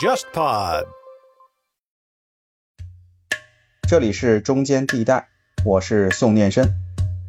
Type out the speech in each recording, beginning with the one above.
JustPod。这里是中间地带，我是宋念深，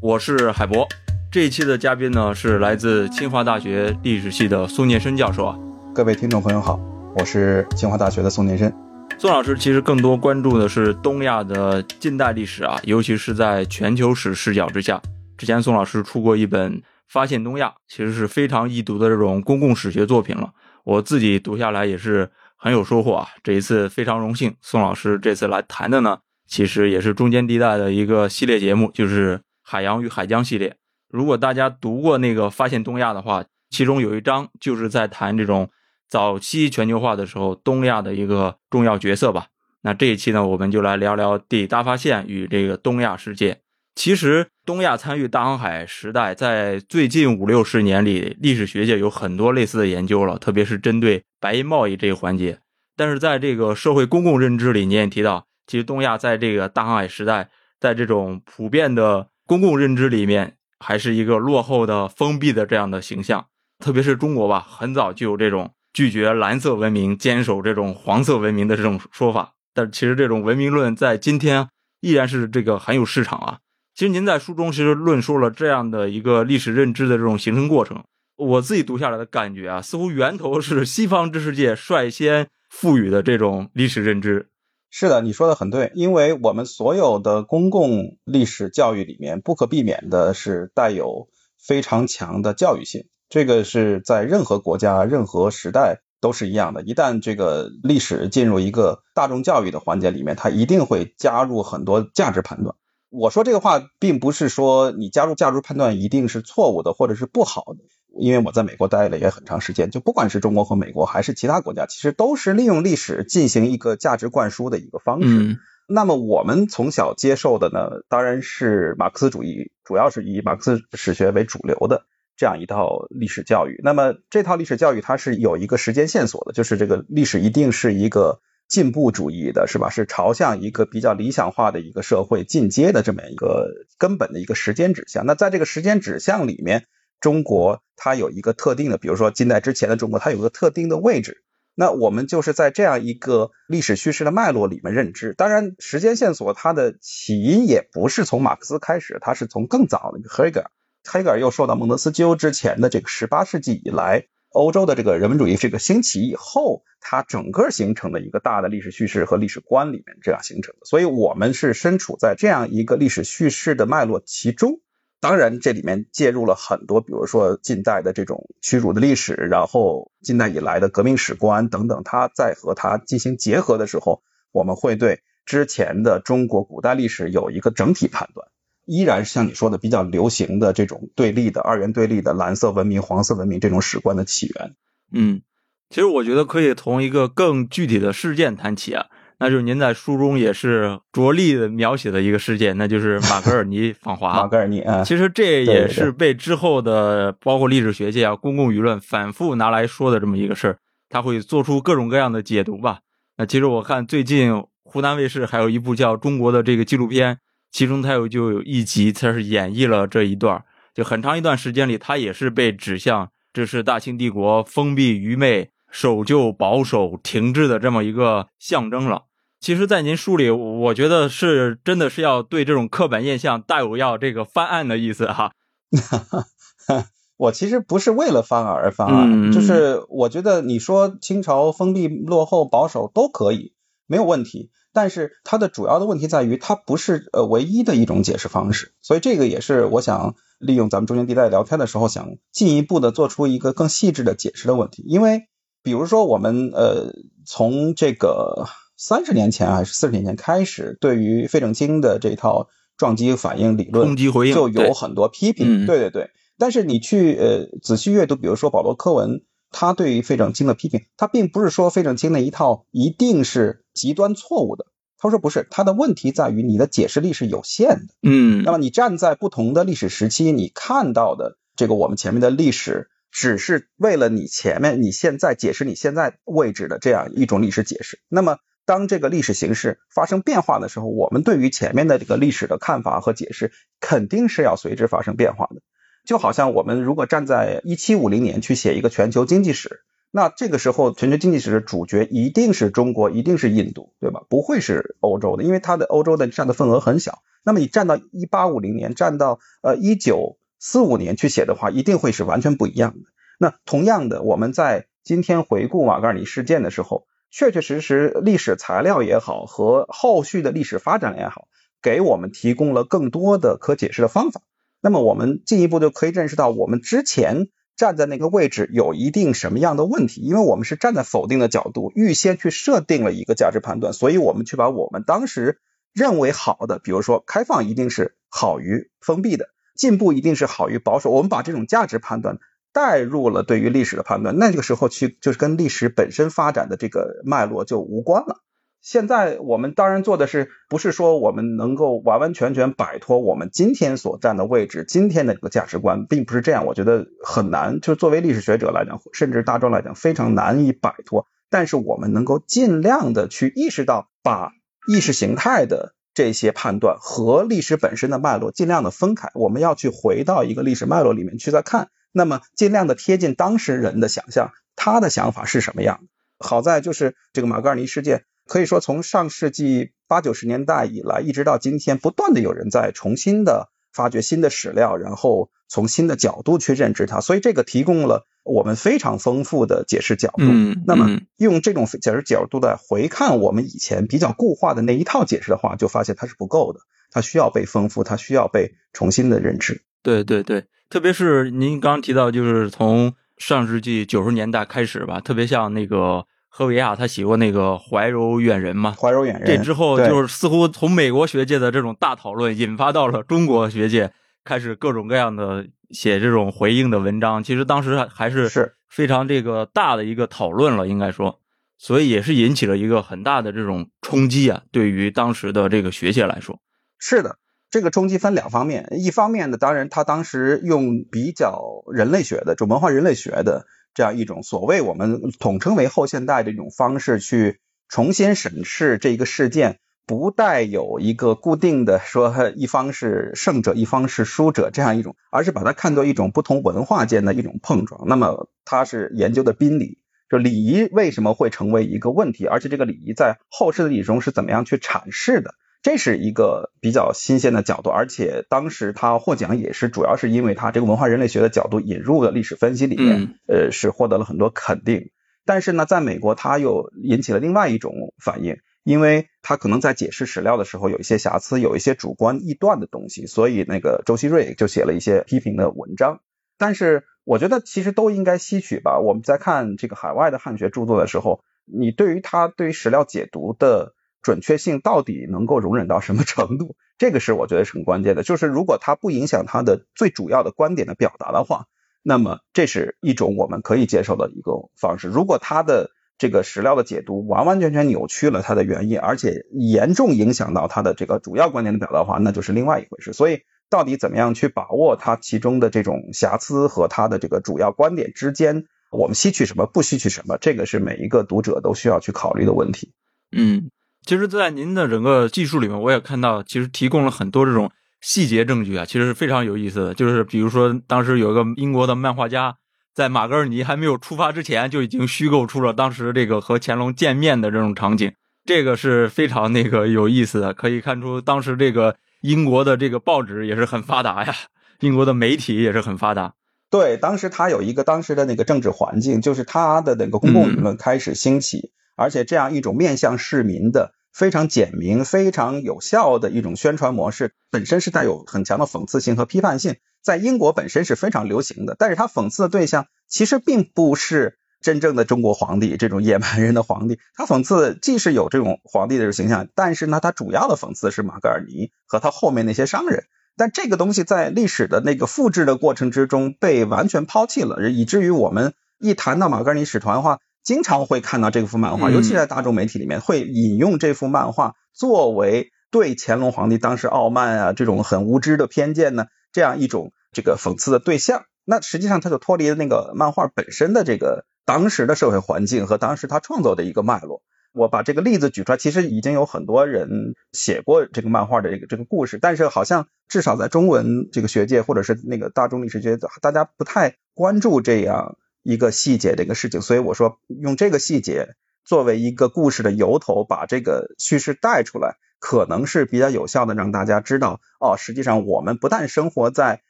我是海博。这一期的嘉宾呢是来自清华大学历史系的宋念深教授啊。各位听众朋友好，我是清华大学的宋念深。宋老师其实更多关注的是东亚的近代历史啊，尤其是在全球史视角之下。之前宋老师出过一本《发现东亚》，其实是非常易读的这种公共史学作品了。我自己读下来也是很有收获啊。这一次非常荣幸，宋老师这次来谈的呢，其实也是中间地带的一个系列节目，就是海洋与海疆系列。如果大家读过那个《发现东亚》的话，其中有一章就是在谈这种。早期全球化的时候，东亚的一个重要角色吧。那这一期呢，我们就来聊聊地大发现与这个东亚世界。其实，东亚参与大航海时代，在最近五六十年里，历史学界有很多类似的研究了，特别是针对白银贸易这一环节。但是，在这个社会公共认知里，你也提到，其实东亚在这个大航海时代，在这种普遍的公共认知里面，还是一个落后的、封闭的这样的形象。特别是中国吧，很早就有这种。拒绝蓝色文明，坚守这种黄色文明的这种说法，但其实这种文明论在今天依然是这个很有市场啊。其实您在书中其实论述了这样的一个历史认知的这种形成过程，我自己读下来的感觉啊，似乎源头是西方知识界率先赋予的这种历史认知。是的，你说的很对，因为我们所有的公共历史教育里面，不可避免的是带有非常强的教育性。这个是在任何国家、任何时代都是一样的。一旦这个历史进入一个大众教育的环节里面，它一定会加入很多价值判断。我说这个话，并不是说你加入价值判断一定是错误的或者是不好的。因为我在美国待了也很长时间，就不管是中国和美国还是其他国家，其实都是利用历史进行一个价值灌输的一个方式。那么我们从小接受的呢，当然是马克思主义，主要是以马克思史学为主流的。这样一套历史教育，那么这套历史教育它是有一个时间线索的，就是这个历史一定是一个进步主义的，是吧？是朝向一个比较理想化的一个社会进阶的这么一个根本的一个时间指向。那在这个时间指向里面，中国它有一个特定的，比如说近代之前的中国，它有个特定的位置。那我们就是在这样一个历史叙事的脉络里面认知。当然，时间线索它的起因也不是从马克思开始，它是从更早的黑格尔。黑格尔又受到孟德斯鸠之前的这个十八世纪以来欧洲的这个人文主义这个兴起以后，它整个形成的一个大的历史叙事和历史观里面这样形成的。所以，我们是身处在这样一个历史叙事的脉络其中。当然，这里面介入了很多，比如说近代的这种屈辱的历史，然后近代以来的革命史观等等，它在和它进行结合的时候，我们会对之前的中国古代历史有一个整体判断。依然是像你说的比较流行的这种对立的二元对立的蓝色文明、黄色文明这种史观的起源。嗯，其实我觉得可以从一个更具体的事件谈起啊，那就是您在书中也是着力的描写的一个事件，那就是马格尔尼访华。马格尔尼啊，其实这也是被之后的包括历史学界啊、公共舆论反复拿来说的这么一个事儿，他会做出各种各样的解读吧。那其实我看最近湖南卫视还有一部叫《中国》的这个纪录片。其中他有就有一集，他是演绎了这一段，就很长一段时间里，他也是被指向这是大清帝国封闭、愚昧、守旧、保守、停滞的这么一个象征了。其实，在您书里，我觉得是真的是要对这种刻板印象大有要这个翻案的意思哈。我其实不是为了翻案而翻案，就是我觉得你说清朝封闭、落后、保守都可以，没有问题。但是它的主要的问题在于，它不是呃唯一的一种解释方式，所以这个也是我想利用咱们中间地带聊天的时候，想进一步的做出一个更细致的解释的问题。因为比如说我们呃从这个三十年前还是四十年前开始，对于费正清的这套撞击反应理论，就有很多批评。对对对。但是你去呃仔细阅读，比如说保罗柯文。他对于费正清的批评，他并不是说费正清那一套一定是极端错误的。他说不是，他的问题在于你的解释力是有限的。嗯，那么你站在不同的历史时期，你看到的这个我们前面的历史，只是为了你前面你现在解释你现在位置的这样一种历史解释。那么当这个历史形势发生变化的时候，我们对于前面的这个历史的看法和解释，肯定是要随之发生变化的。就好像我们如果站在一七五零年去写一个全球经济史，那这个时候全球经济史的主角一定是中国，一定是印度，对吧？不会是欧洲的，因为它的欧洲的占的份额很小。那么你站到一八五零年，站到呃一九四五年去写的话，一定会是完全不一样的。那同样的，我们在今天回顾瓦格尔尼事件的时候，确确实实历史材料也好，和后续的历史发展也好，给我们提供了更多的可解释的方法。那么我们进一步就可以认识到，我们之前站在那个位置有一定什么样的问题，因为我们是站在否定的角度，预先去设定了一个价值判断，所以我们去把我们当时认为好的，比如说开放一定是好于封闭的，进步一定是好于保守，我们把这种价值判断。带入了对于历史的判断，那这个时候去就是跟历史本身发展的这个脉络就无关了。现在我们当然做的是，不是说我们能够完完全全摆脱我们今天所站的位置，今天的这个价值观，并不是这样。我觉得很难，就是作为历史学者来讲，甚至大众来讲，非常难以摆脱。但是我们能够尽量的去意识到，把意识形态的这些判断和历史本身的脉络尽量的分开。我们要去回到一个历史脉络里面去再看。那么尽量的贴近当事人的想象，他的想法是什么样？好在就是这个马格尔尼事件，可以说从上世纪八九十年代以来，一直到今天，不断的有人在重新的发掘新的史料，然后从新的角度去认知它。所以这个提供了我们非常丰富的解释角度。那么用这种解释角度来回看我们以前比较固化的那一套解释的话，就发现它是不够的，它需要被丰富，它需要被重新的认知。对对对。特别是您刚刚提到，就是从上世纪九十年代开始吧，特别像那个赫维亚，他写过那个《怀柔远人》嘛，《怀柔远人》。这之后，就是似乎从美国学界的这种大讨论，引发到了中国学界，开始各种各样的写这种回应的文章。其实当时还还是是非常这个大的一个讨论了，应该说，所以也是引起了一个很大的这种冲击啊，对于当时的这个学界来说，是的。这个冲击分两方面，一方面呢，当然他当时用比较人类学的，就文化人类学的这样一种所谓我们统称为后现代的一种方式去重新审视这个事件，不带有一个固定的说一方是胜者，一方是输者这样一种，而是把它看作一种不同文化间的一种碰撞。那么他是研究的宾礼，就礼仪为什么会成为一个问题，而且这个礼仪在后世的礼中是怎么样去阐释的？这是一个比较新鲜的角度，而且当时他获奖也是主要是因为他这个文化人类学的角度引入了历史分析里面，呃，是获得了很多肯定。但是呢，在美国他又引起了另外一种反应，因为他可能在解释史料的时候有一些瑕疵，有一些主观臆断的东西，所以那个周希瑞就写了一些批评的文章。但是我觉得其实都应该吸取吧。我们在看这个海外的汉学著作的时候，你对于他对于史料解读的。准确性到底能够容忍到什么程度？这个是我觉得是很关键的。就是如果它不影响它的最主要的观点的表达的话，那么这是一种我们可以接受的一个方式。如果它的这个史料的解读完完全全扭曲了它的原因，而且严重影响到它的这个主要观点的表达的话，那就是另外一回事。所以，到底怎么样去把握它其中的这种瑕疵和它的这个主要观点之间，我们吸取什么，不吸取什么，这个是每一个读者都需要去考虑的问题。嗯。其实，在您的整个技术里面，我也看到，其实提供了很多这种细节证据啊，其实是非常有意思的。就是比如说，当时有一个英国的漫画家，在马格尔尼还没有出发之前，就已经虚构出了当时这个和乾隆见面的这种场景，这个是非常那个有意思的。可以看出，当时这个英国的这个报纸也是很发达呀，英国的媒体也是很发达。对，当时他有一个当时的那个政治环境，就是他的那个公共舆论开始兴起。而且这样一种面向市民的非常简明、非常有效的一种宣传模式，本身是带有很强的讽刺性和批判性，在英国本身是非常流行的。但是它讽刺的对象其实并不是真正的中国皇帝这种野蛮人的皇帝，他讽刺既是有这种皇帝的形象，但是呢，他主要的讽刺是马格尔尼和他后面那些商人。但这个东西在历史的那个复制的过程之中被完全抛弃了，以至于我们一谈到马格尔尼使团的话。经常会看到这幅漫画，尤其在大众媒体里面，会引用这幅漫画作为对乾隆皇帝当时傲慢啊这种很无知的偏见呢这样一种这个讽刺的对象。那实际上他就脱离了那个漫画本身的这个当时的社会环境和当时他创作的一个脉络。我把这个例子举出来，其实已经有很多人写过这个漫画的这个这个故事，但是好像至少在中文这个学界或者是那个大众历史学，大家不太关注这样。一个细节这个事情，所以我说用这个细节作为一个故事的由头，把这个叙事带出来，可能是比较有效的，让大家知道哦，实际上我们不但生活在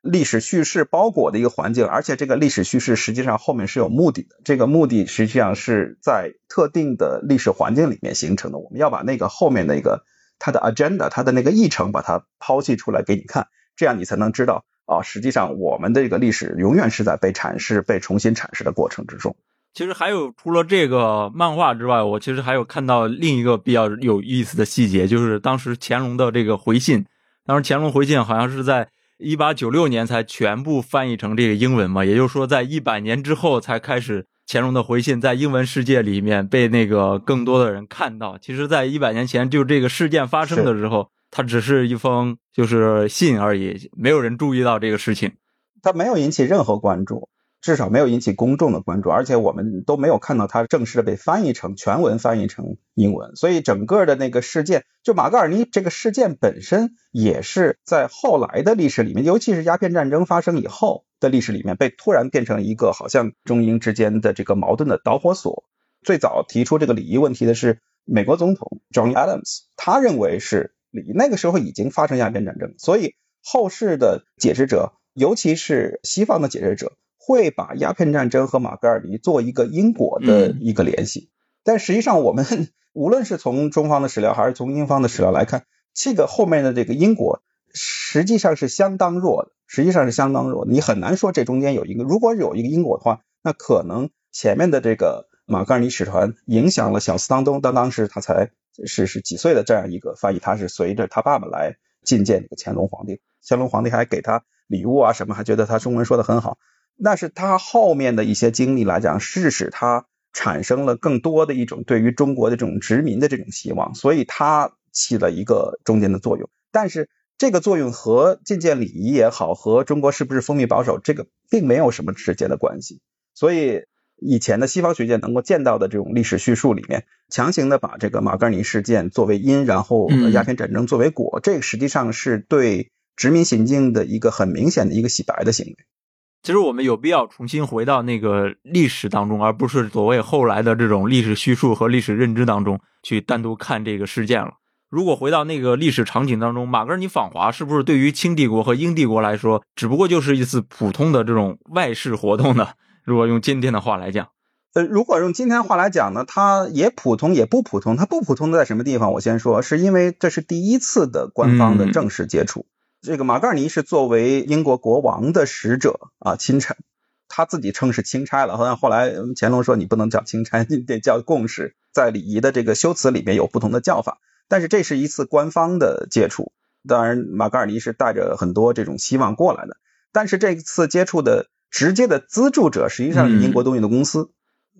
历史叙事包裹的一个环境，而且这个历史叙事实际上后面是有目的的，这个目的实际上是在特定的历史环境里面形成的，我们要把那个后面那个它的 agenda，它的那个议程把它抛弃出来给你看，这样你才能知道。啊，实际上我们的这个历史永远是在被阐释、被重新阐释的过程之中。其实还有除了这个漫画之外，我其实还有看到另一个比较有意思的细节，就是当时乾隆的这个回信。当时乾隆回信好像是在一八九六年才全部翻译成这个英文嘛，也就是说在一百年之后才开始乾隆的回信在英文世界里面被那个更多的人看到。其实，在一百年前就这个事件发生的时候。它只是一封就是信而已，没有人注意到这个事情，它没有引起任何关注，至少没有引起公众的关注，而且我们都没有看到它正式的被翻译成全文翻译成英文，所以整个的那个事件，就马格尔尼这个事件本身也是在后来的历史里面，尤其是鸦片战争发生以后的历史里面，被突然变成一个好像中英之间的这个矛盾的导火索。最早提出这个礼仪问题的是美国总统 John Adams，他认为是。那个时候已经发生鸦片战争，所以后世的解释者，尤其是西方的解释者，会把鸦片战争和马格尔尼做一个因果的一个联系。但实际上，我们 无论是从中方的史料还是从英方的史料来看，这个后面的这个因果实际上是相当弱的，实际上是相当弱。你很难说这中间有一个，如果有一个因果的话，那可能前面的这个马格尔尼使团影响了小斯当东，当当时他才。是是几岁的这样一个翻译，他是随着他爸爸来觐见这个乾隆皇帝，乾隆皇帝还给他礼物啊什么，还觉得他中文说的很好。那是他后面的一些经历来讲，是使他产生了更多的一种对于中国的这种殖民的这种希望，所以他起了一个中间的作用。但是这个作用和觐见礼仪也好，和中国是不是封闭保守，这个并没有什么直接的关系。所以。以前的西方学界能够见到的这种历史叙述里面，强行的把这个马格尼事件作为因，然后鸦片战争作为果，这个实际上是对殖民行径的一个很明显的一个洗白的行为。其实我们有必要重新回到那个历史当中，而不是所谓后来的这种历史叙述和历史认知当中去单独看这个事件了。如果回到那个历史场景当中，马格尼访华是不是对于清帝国和英帝国来说，只不过就是一次普通的这种外事活动呢？如果用今天的话来讲，呃，如果用今天话来讲呢，它也普通也不普通。它不普通的在什么地方？我先说，是因为这是第一次的官方的正式接触。这个马格尔尼是作为英国国王的使者啊，钦差，他自己称是钦差了。好像后来乾隆说你不能叫钦差，你得叫贡使，在礼仪的这个修辞里面有不同的叫法。但是这是一次官方的接触，当然马格尔尼是带着很多这种希望过来的。但是这次接触的。直接的资助者实际上是英国东印度公司。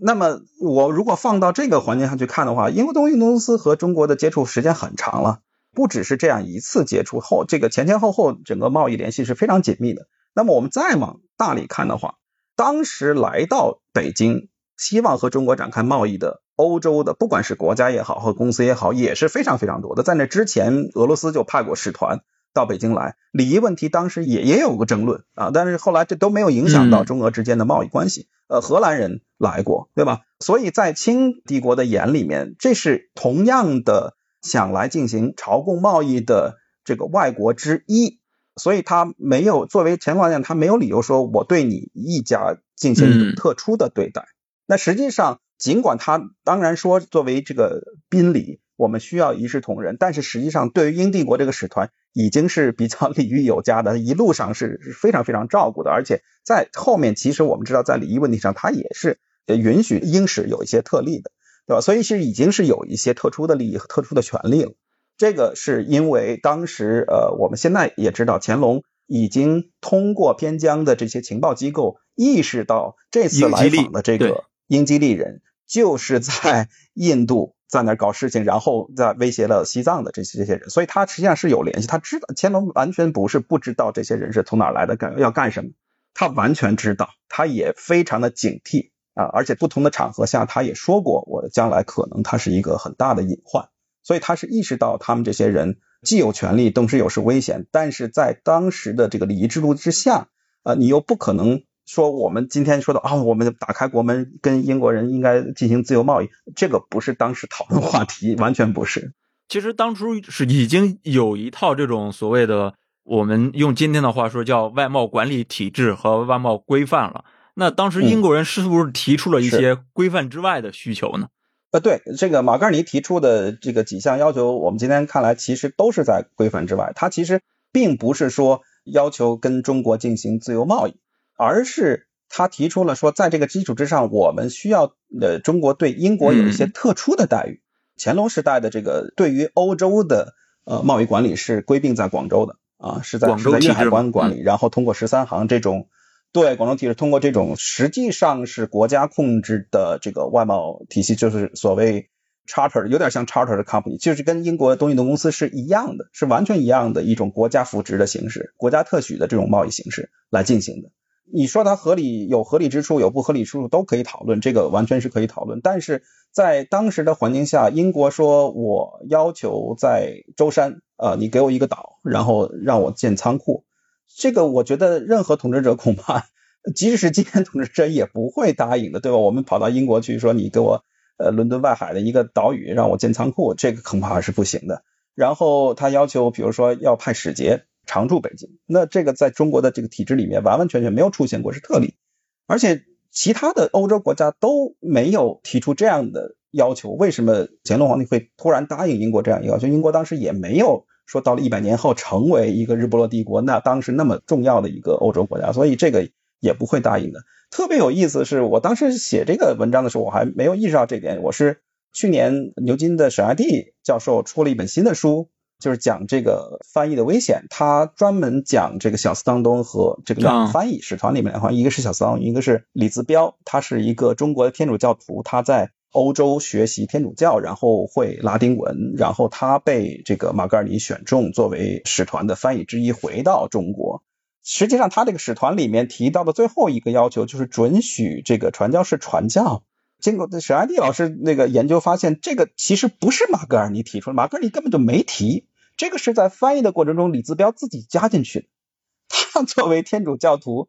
那么我如果放到这个环境上去看的话，英国东印度公司和中国的接触时间很长了，不只是这样一次接触后，这个前前后后整个贸易联系是非常紧密的。那么我们再往大里看的话，当时来到北京希望和中国展开贸易的欧洲的，不管是国家也好和公司也好，也是非常非常多的。在那之前，俄罗斯就派过使团。到北京来，礼仪问题当时也也有个争论啊，但是后来这都没有影响到中俄之间的贸易关系。呃，荷兰人来过，对吧？所以在清帝国的眼里面，这是同样的想来进行朝贡贸易的这个外国之一，所以他没有作为乾隆来讲，他没有理由说我对你一家进行一种特殊的对待。那实际上，尽管他当然说作为这个宾礼。我们需要一视同仁，但是实际上，对于英帝国这个使团已经是比较 礼遇有加的，一路上是非常非常照顾的，而且在后面，其实我们知道，在礼仪问题上，他也是允许英使有一些特例的，对吧？所以是已经是有一些特殊的利益和特殊的权利了。这个是因为当时，呃，我们现在也知道，乾隆已经通过边疆的这些情报机构意识到，这次来访的这个英吉利人就是在 印度。在那搞事情，然后再威胁了西藏的这些这些人，所以他实际上是有联系。他知道乾隆完全不是不知道这些人是从哪儿来的，干要干什么，他完全知道，他也非常的警惕啊。而且不同的场合下，他也说过，我将来可能他是一个很大的隐患，所以他是意识到他们这些人既有权利，同时又是危险，但是在当时的这个礼仪制度之下，啊，你又不可能说我们今天说的啊，我们打开国门跟英国人应该进行自由贸易，这个不是当时讨论话题，完全不是。其实当初是已经有一套这种所谓的，我们用今天的话说叫外贸管理体制和外贸规范了。那当时英国人是不是提出了一些规范之外的需求呢？呃，对，这个马格尔尼提出的这个几项要求，我们今天看来其实都是在规范之外。他其实并不是说要求跟中国进行自由贸易，而是他提出了说，在这个基础之上，我们需要呃中国对英国有一些特殊的待遇。乾隆时代的这个对于欧洲的呃贸易管理是归并在广州的啊，是在是在粤海关管理，然后通过十三行这种。对广州体制通过这种实际上是国家控制的这个外贸体系，就是所谓 charter，有点像 charter 的 company，就是跟英国东印度公司是一样的，是完全一样的一种国家扶植的形式，国家特许的这种贸易形式来进行的。你说它合理，有合理之处，有不合理之处都可以讨论，这个完全是可以讨论。但是在当时的环境下，英国说我要求在舟山，呃，你给我一个岛，然后让我建仓库。这个我觉得任何统治者恐怕，即使是今天统治者也不会答应的，对吧？我们跑到英国去说你给我呃伦敦外海的一个岛屿让我建仓库，这个恐怕是不行的。然后他要求，比如说要派使节常驻北京，那这个在中国的这个体制里面完完全全没有出现过，是特例。而且其他的欧洲国家都没有提出这样的要求，为什么乾隆皇帝会突然答应英国这样一个要求？英国当时也没有。说到了一百年后成为一个日不落帝国，那当时那么重要的一个欧洲国家，所以这个也不会答应的。特别有意思的是，我当时写这个文章的时候，我还没有意识到这点。我是去年牛津的沈爱蒂教授出了一本新的书，就是讲这个翻译的危险。他专门讲这个小斯当东和这个两个翻译使团里面的话，一个是小斯当东，一个是李自彪，他是一个中国的天主教徒，他在。欧洲学习天主教，然后会拉丁文，然后他被这个马格尔尼选中作为使团的翻译之一，回到中国。实际上，他这个使团里面提到的最后一个要求就是准许这个传教士传教。经过沈爱蒂老师那个研究发现，这个其实不是马格尔尼提出来，马格尔尼根本就没提，这个是在翻译的过程中李自彪自己加进去的。他作为天主教徒，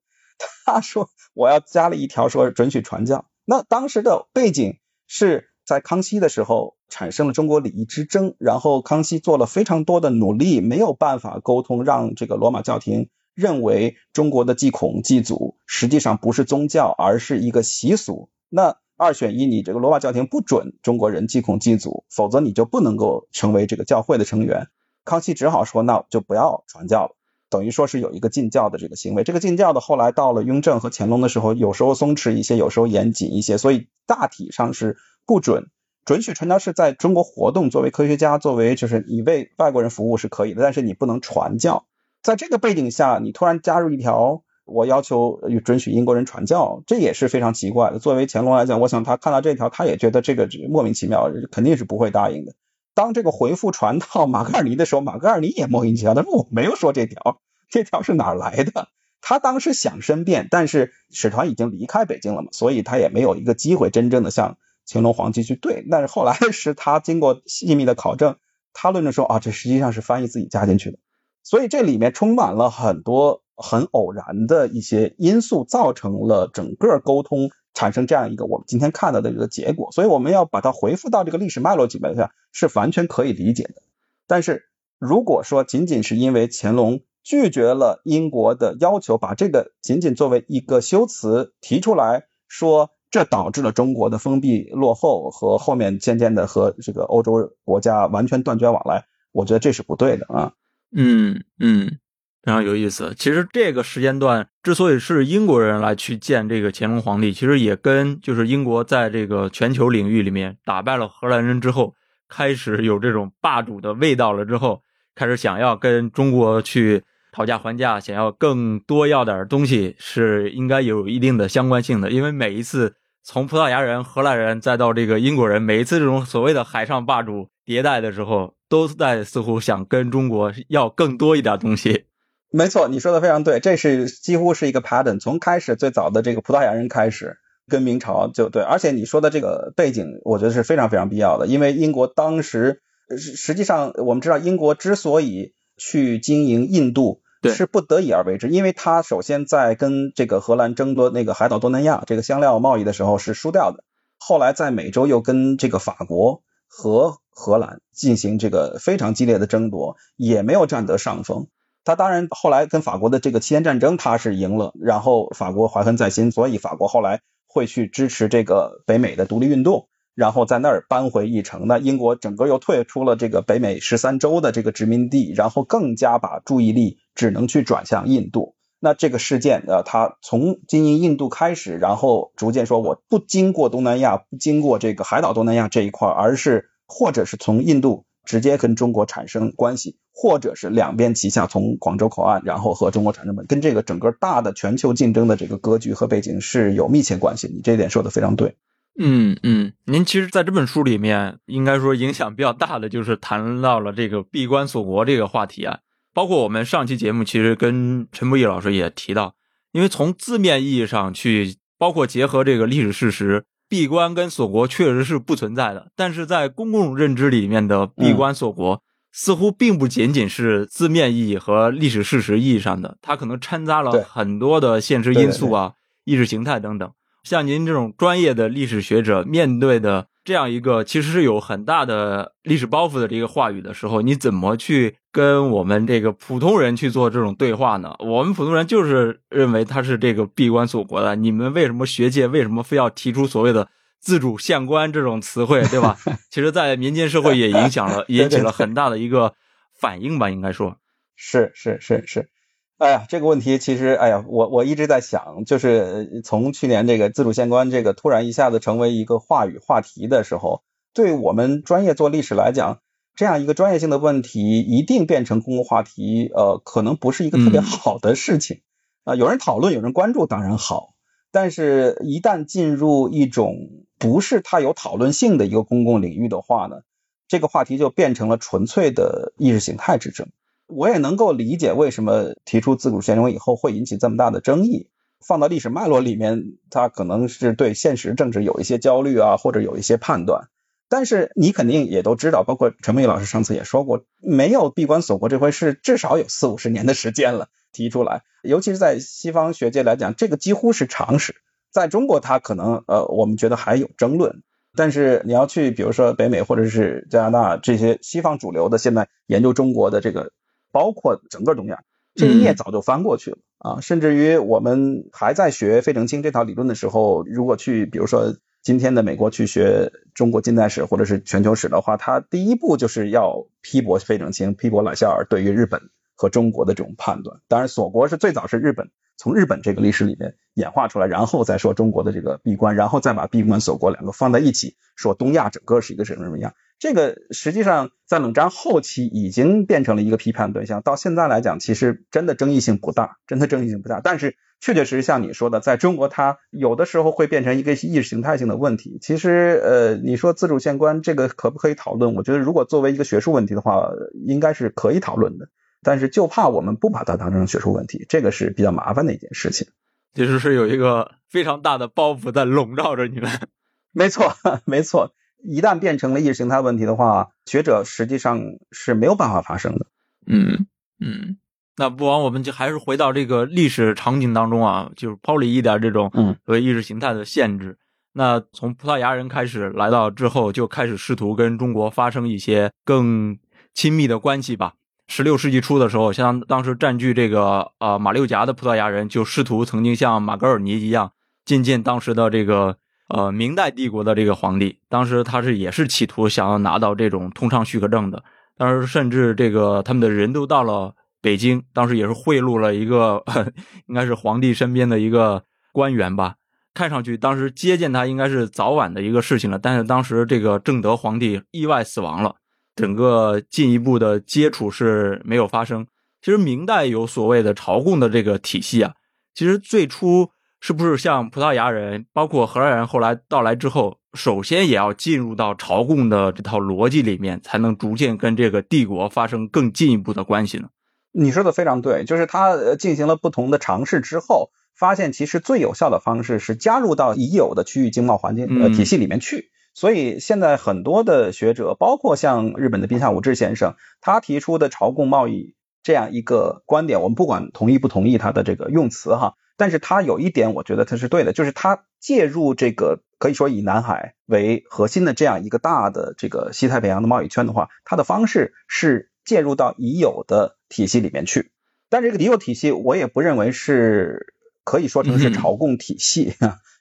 他说我要加了一条说准许传教。那当时的背景。是在康熙的时候产生了中国礼仪之争，然后康熙做了非常多的努力，没有办法沟通，让这个罗马教廷认为中国的祭孔祭祖实际上不是宗教，而是一个习俗。那二选一，你这个罗马教廷不准中国人祭孔祭祖，否则你就不能够成为这个教会的成员。康熙只好说，那就不要传教了。等于说是有一个禁教的这个行为，这个禁教的后来到了雍正和乾隆的时候，有时候松弛一些，有时候严谨一些，所以大体上是不准准许传教士在中国活动，作为科学家，作为就是你为外国人服务是可以的，但是你不能传教。在这个背景下，你突然加入一条，我要求准许英国人传教，这也是非常奇怪的。作为乾隆来讲，我想他看到这条，他也觉得这个莫名其妙，肯定是不会答应的。当这个回复传到马格尔尼的时候，马格尔尼也莫名其妙，他说我没有说这条，这条是哪来的？他当时想申辩，但是使团已经离开北京了嘛，所以他也没有一个机会真正的向乾隆皇帝去对。但是后来是他经过细密的考证，他论证说啊，这实际上是翻译自己加进去的，所以这里面充满了很多很偶然的一些因素，造成了整个沟通。产生这样一个我们今天看到的这个结果，所以我们要把它回复到这个历史脉络基本上是完全可以理解的。但是如果说仅仅是因为乾隆拒绝了英国的要求，把这个仅仅作为一个修辞提出来说，这导致了中国的封闭落后和后面渐渐的和这个欧洲国家完全断绝往来，我觉得这是不对的啊。嗯嗯。非常有意思。其实这个时间段之所以是英国人来去见这个乾隆皇帝，其实也跟就是英国在这个全球领域里面打败了荷兰人之后，开始有这种霸主的味道了之后，开始想要跟中国去讨价还价，想要更多要点东西，是应该有一定的相关性的。因为每一次从葡萄牙人、荷兰人再到这个英国人，每一次这种所谓的海上霸主迭代的时候，都在似乎想跟中国要更多一点东西。没错，你说的非常对，这是几乎是一个 pattern，从开始最早的这个葡萄牙人开始，跟明朝就对，而且你说的这个背景，我觉得是非常非常必要的，因为英国当时实实际上我们知道，英国之所以去经营印度，是不得已而为之，因为他首先在跟这个荷兰争夺那个海岛东南亚这个香料贸易的时候是输掉的，后来在美洲又跟这个法国和荷兰进行这个非常激烈的争夺，也没有占得上风。他当然后来跟法国的这个七年战争他是赢了，然后法国怀恨在心，所以法国后来会去支持这个北美的独立运动。然后在那儿扳回一城，那英国整个又退出了这个北美十三州的这个殖民地，然后更加把注意力只能去转向印度。那这个事件，呃，它从经营印度开始，然后逐渐说我不经过东南亚，不经过这个海岛东南亚这一块，而是或者是从印度直接跟中国产生关系，或者是两边旗下从广州口岸，然后和中国产生跟这个整个大的全球竞争的这个格局和背景是有密切关系。你这一点说的非常对。嗯嗯，您其实在这本书里面，应该说影响比较大的就是谈到了这个闭关锁国这个话题啊。包括我们上期节目，其实跟陈博义老师也提到，因为从字面意义上去，包括结合这个历史事实，闭关跟锁国确实是不存在的。但是在公共认知里面的闭关锁国，似乎并不仅仅是字面意义和历史事实意义上的，它可能掺杂了很多的现实因素啊、意识形态等等。像您这种专业的历史学者，面对的这样一个其实是有很大的历史包袱的这个话语的时候，你怎么去跟我们这个普通人去做这种对话呢？我们普通人就是认为他是这个闭关锁国的，你们为什么学界为什么非要提出所谓的自主县官这种词汇，对吧？其实，在民间社会也影响了，引起了很大的一个反应吧，应该说是是是是。哎呀，这个问题其实，哎呀，我我一直在想，就是从去年这个自主县官这个突然一下子成为一个话语话题的时候，对我们专业做历史来讲，这样一个专业性的问题一定变成公共话题，呃，可能不是一个特别好的事情啊。有人讨论，有人关注，当然好，但是一旦进入一种不是太有讨论性的一个公共领域的话呢，这个话题就变成了纯粹的意识形态之争。我也能够理解为什么提出自主宪政以后会引起这么大的争议。放到历史脉络里面，他可能是对现实政治有一些焦虑啊，或者有一些判断。但是你肯定也都知道，包括陈梦老师上次也说过，没有闭关锁国这回事，至少有四五十年的时间了。提出来，尤其是在西方学界来讲，这个几乎是常识。在中国，他可能呃，我们觉得还有争论。但是你要去，比如说北美或者是加拿大这些西方主流的现在研究中国的这个。包括整个东亚，这一页早就翻过去了啊！甚至于我们还在学费正清这套理论的时候，如果去比如说今天的美国去学中国近代史或者是全球史的话，他第一步就是要批驳费正清、批驳赖肖尔对于日本和中国的这种判断。当然，锁国是最早是日本从日本这个历史里面演化出来，然后再说中国的这个闭关，然后再把闭关锁国两个放在一起，说东亚整个是一个什么什么样。这个实际上在冷战后期已经变成了一个批判对象，到现在来讲，其实真的争议性不大，真的争议性不大。但是确确实实像你说的，在中国它有的时候会变成一个意识形态性的问题。其实呃，你说自主县官这个可不可以讨论？我觉得如果作为一个学术问题的话，应该是可以讨论的。但是就怕我们不把它当成学术问题，这个是比较麻烦的一件事情。其实是有一个非常大的包袱在笼罩着你们。没错，没错。一旦变成了意识形态问题的话，学者实际上是没有办法发生的。嗯嗯，那不枉我们就还是回到这个历史场景当中啊，就是抛离一点这种所谓意识形态的限制。那从葡萄牙人开始来到之后，就开始试图跟中国发生一些更亲密的关系吧。十六世纪初的时候，像当时占据这个呃马六甲的葡萄牙人，就试图曾经像马格尔尼一样觐见当时的这个。呃，明代帝国的这个皇帝，当时他是也是企图想要拿到这种通商许可证的，当时甚至这个他们的人都到了北京，当时也是贿赂了一个 应该是皇帝身边的一个官员吧，看上去当时接见他应该是早晚的一个事情了，但是当时这个正德皇帝意外死亡了，整个进一步的接触是没有发生。其实明代有所谓的朝贡的这个体系啊，其实最初。是不是像葡萄牙人，包括荷兰人后来到来之后，首先也要进入到朝贡的这套逻辑里面，才能逐渐跟这个帝国发生更进一步的关系呢？你说的非常对，就是他进行了不同的尝试之后，发现其实最有效的方式是加入到已有的区域经贸环境呃体系里面去。所以现在很多的学者，包括像日本的滨下武志先生，他提出的朝贡贸易。这样一个观点，我们不管同意不同意他的这个用词哈，但是他有一点我觉得他是对的，就是他介入这个可以说以南海为核心的这样一个大的这个西太平洋的贸易圈的话，他的方式是介入到已有的体系里面去，但这个已有体系我也不认为是可以说成是朝贡体系，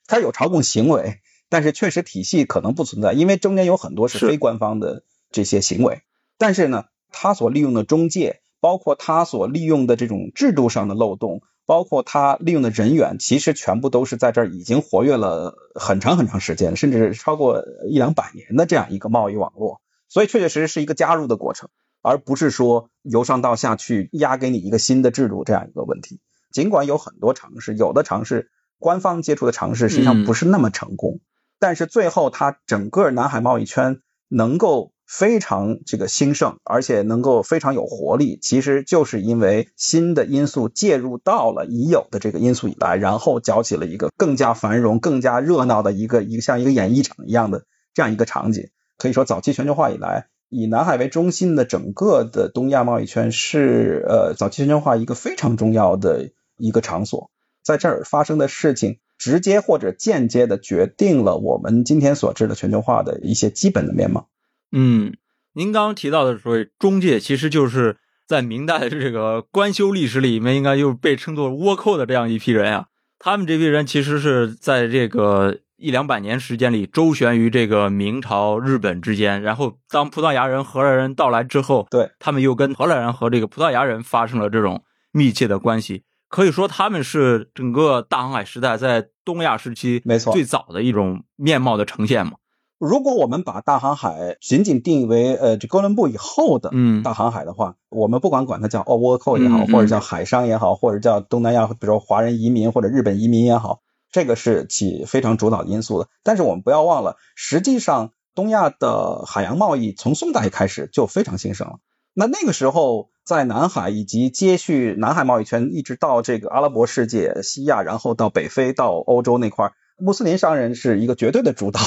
它有朝贡行为，但是确实体系可能不存在，因为中间有很多是。非官方的这些行为，但是呢，他所利用的中介。包括他所利用的这种制度上的漏洞，包括他利用的人员，其实全部都是在这儿已经活跃了很长很长时间，甚至超过一两百年的这样一个贸易网络。所以，确确实实是一个加入的过程，而不是说由上到下去压给你一个新的制度这样一个问题。尽管有很多尝试，有的尝试官方接触的尝试实际上不是那么成功，但是最后它整个南海贸易圈能够。非常这个兴盛，而且能够非常有活力，其实就是因为新的因素介入到了已有的这个因素以来，然后搅起了一个更加繁荣、更加热闹的一个一个像一个演艺场一样的这样一个场景。可以说，早期全球化以来，以南海为中心的整个的东亚贸易圈是呃早期全球化一个非常重要的一个场所。在这儿发生的事情，直接或者间接的决定了我们今天所知的全球化的一些基本的面貌。嗯，您刚刚提到的所谓中介，其实就是在明代的这个官修历史里面，应该就被称作倭寇的这样一批人啊。他们这批人其实是在这个一两百年时间里周旋于这个明朝、日本之间。然后当葡萄牙人、荷兰人到来之后，对他们又跟荷兰人和这个葡萄牙人发生了这种密切的关系。可以说，他们是整个大航海时代在东亚时期没错最早的一种面貌的呈现嘛。如果我们把大航海仅仅定义为呃这哥伦布以后的大航海的话，我们不管管它叫哦倭寇也好，或者叫海商也好，或者叫东南亚比如说华人移民或者日本移民也好，这个是起非常主导因素的。但是我们不要忘了，实际上东亚的海洋贸易从宋代开始就非常兴盛了。那那个时候在南海以及接续南海贸易圈，一直到这个阿拉伯世界、西亚，然后到北非、到欧洲那块，穆斯林商人是一个绝对的主导。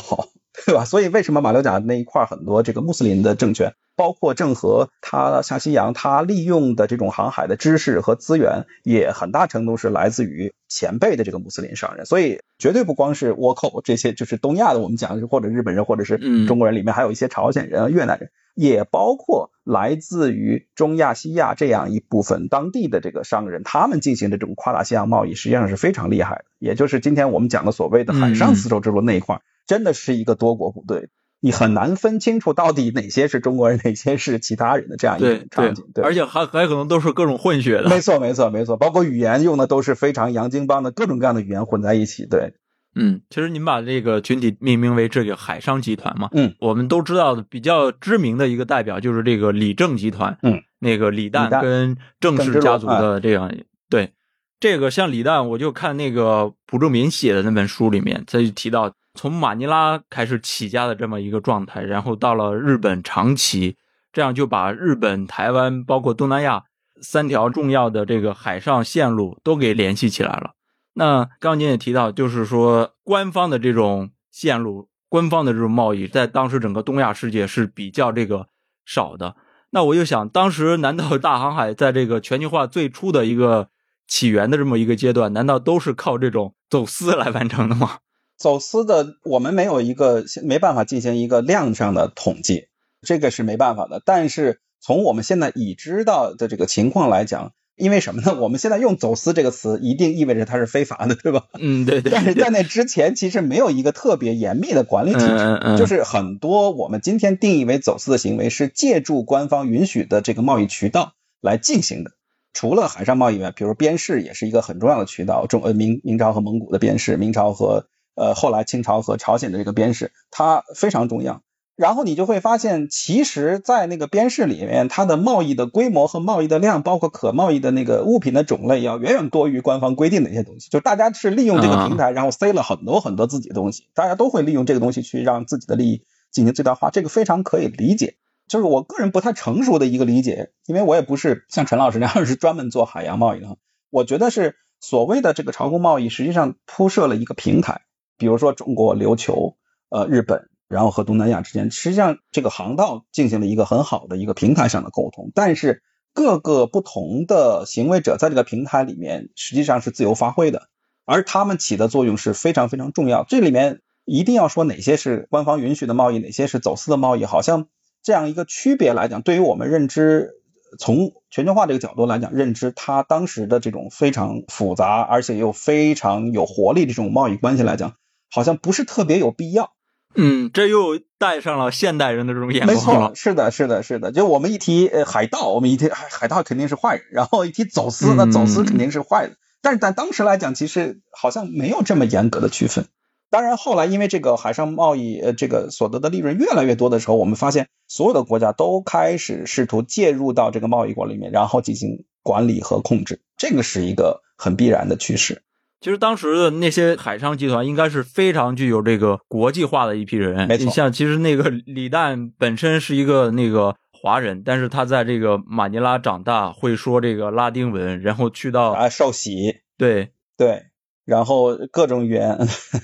对吧？所以为什么马六甲那一块很多这个穆斯林的政权，包括郑和他下西洋，他利用的这种航海的知识和资源，也很大程度是来自于前辈的这个穆斯林商人。所以绝对不光是倭寇这些，就是东亚的我们讲的或者日本人或者是中国人里面，还有一些朝鲜人、越南人，也包括来自于中亚、西亚这样一部分当地的这个商人，他们进行的这种跨大西洋贸易，实际上是非常厉害的。也就是今天我们讲的所谓的海上丝绸之路那一块。真的是一个多国部队，你很难分清楚到底哪些是中国人，哪些是其他人的这样一个场景。对，而且还还可能都是各种混血的。没错，没错，没错，包括语言用的都是非常洋泾浜的各种各样的语言混在一起。对，嗯，其实您把这个群体命名为这个海商集团嘛，嗯，我们都知道的比较知名的一个代表就是这个李正集团，嗯，那个李旦跟郑氏家族的这样，对，这个像李旦，我就看那个蒲正民写的那本书里面，他就提到。从马尼拉开始起家的这么一个状态，然后到了日本长崎，这样就把日本、台湾包括东南亚三条重要的这个海上线路都给联系起来了。那刚您也提到，就是说官方的这种线路、官方的这种贸易，在当时整个东亚世界是比较这个少的。那我就想，当时难道大航海在这个全球化最初的一个起源的这么一个阶段，难道都是靠这种走私来完成的吗？走私的，我们没有一个没办法进行一个量上的统计，这个是没办法的。但是从我们现在已知道的这个情况来讲，因为什么呢？我们现在用“走私”这个词，一定意味着它是非法的，对吧？嗯，对对。但是在那之前，其实没有一个特别严密的管理体制，就是很多我们今天定义为走私的行为，是借助官方允许的这个贸易渠道来进行的。除了海上贸易外，比如边市也是一个很重要的渠道，中呃明明朝和蒙古的边市，明朝和。呃，后来清朝和朝鲜的这个边市，它非常重要。然后你就会发现，其实，在那个边市里面，它的贸易的规模和贸易的量，包括可贸易的那个物品的种类，要远远多于官方规定的一些东西。就大家是利用这个平台，然后塞了很多很多自己的东西，大家都会利用这个东西去让自己的利益进行最大化，这个非常可以理解。就是我个人不太成熟的一个理解，因为我也不是像陈老师那样是专门做海洋贸易的。我觉得是所谓的这个朝贡贸易，实际上铺设了一个平台。比如说中国、琉球、呃日本，然后和东南亚之间，实际上这个航道进行了一个很好的一个平台上的沟通。但是各个不同的行为者在这个平台里面实际上是自由发挥的，而他们起的作用是非常非常重要。这里面一定要说哪些是官方允许的贸易，哪些是走私的贸易，好像这样一个区别来讲，对于我们认知，从全球化这个角度来讲，认知它当时的这种非常复杂而且又非常有活力的这种贸易关系来讲，好像不是特别有必要。嗯，这又带上了现代人的这种眼光了错，。是的，是的，是的。就我们一提呃海盗，我们一提海海盗肯定是坏人，然后一提走私，那嗯走私肯定是坏的。但是在当时来讲，其实好像没有这么严格的区分。当然，后来因为这个海上贸易，呃，这个所得的利润越来越多的时候，我们发现所有的国家都开始试图介入到这个贸易国里面，然后进行管理和控制，这个是一个很必然的趋势。其实当时的那些海商集团应该是非常具有这个国际化的一批人。没错你像其实那个李诞本身是一个那个华人，但是他在这个马尼拉长大，会说这个拉丁文，然后去到啊，受洗，对对，然后各种语言，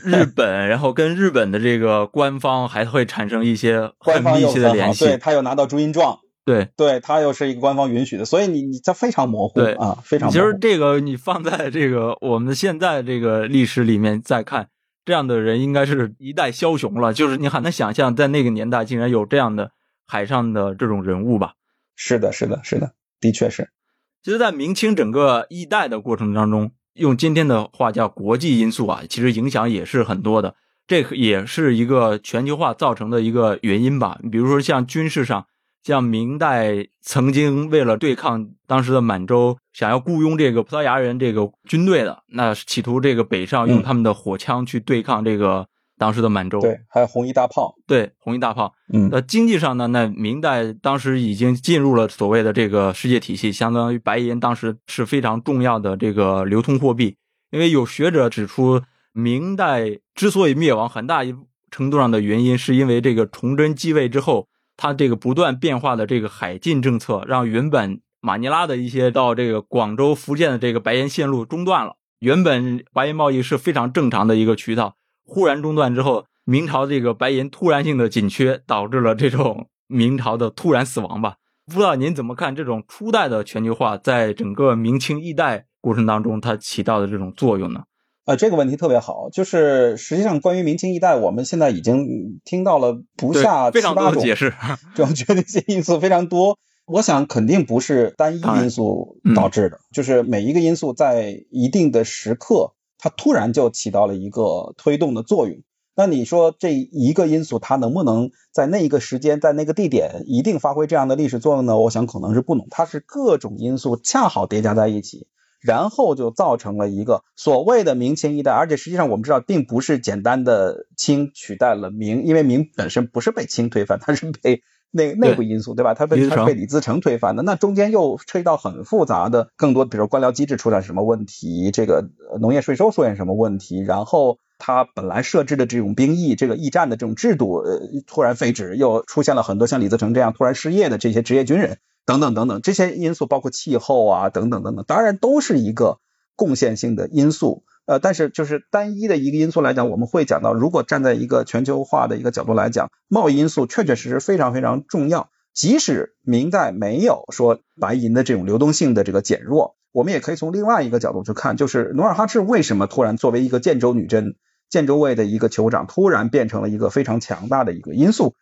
日本，然后跟日本的这个官方还会产生一些很密切的联系。对他有拿到朱茵状，对，对，它又是一个官方允许的，所以你你这非常模糊对啊，非常模糊。其实这个你放在这个我们现在这个历史里面再看，这样的人应该是一代枭雄了。就是你很难想象，在那个年代竟然有这样的海上的这种人物吧。是的，是的，是的，的确是。其实，在明清整个一代的过程当中，用今天的话叫国际因素啊，其实影响也是很多的。这个也是一个全球化造成的一个原因吧。比如说像军事上，像明代曾经为了对抗当时的满洲，想要雇佣这个葡萄牙人这个军队的，那企图这个北上用嗯他们的火枪去对抗这个当时的满洲。对，还有红衣大炮，对，红衣大炮。嗯，那经济上呢，那明代当时已经进入了所谓的这个世界体系，相当于白银当时是非常重要的这个流通货币。因为有学者指出，明代之所以灭亡，很大一程度上的原因是因为这个崇祯继位之后，它这个不断变化的这个海禁政策，让原本马尼拉的一些到这个广州、福建的这个白银线路中断了。原本白银贸易是非常正常的一个渠道，忽然中断之后，明朝这个白银突然性的紧缺，导致了这种明朝的突然死亡吧。不知道您怎么看这种初代的全球化在整个明清易代过程当中它起到的这种作用呢？呃，这个问题特别好，就是实际上关于明清一代，我们现在已经听到了不下七八种解释。这种决定性因素非常多。我想肯定不是单一因素嗯导致的，就是每一个因素在一定的时刻，它突然就起到了一个推动的作用。那你说这一个因素它能不能在那一个时间、在那个地点一定发挥这样的历史作用呢？我想可能是不能，它是各种因素恰好叠加在一起，然后就造成了一个所谓的明清一代，而且实际上我们知道，并不是简单的清取代了明，因为明本身不是被清推翻，它是被内内部因素，对吧？它被它是被李自成推翻的，那中间又涉及到很复杂的更多，比如官僚机制出现什么问题，这个呃农业税收出现什么问题，然后它本来设置的这种兵役、这个驿站的这种制度，呃，突然废止，又出现了很多像李自成这样突然失业的这些职业军人。等等等等，这些因素包括气候啊，等等等等，当然都是一个贡献性的因素。呃，但是就是单一的一个因素来讲，我们会讲到，如果站在一个全球化的一个角度来讲，贸易因素确确实实非常非常重要。即使明代没有说白银的这种流动性的这个减弱，我们也可以从另外一个角度去看，就是努尔哈赤为什么突然作为一个建州女真、建州卫的一个酋长，突然变成了一个非常强大的一个因素，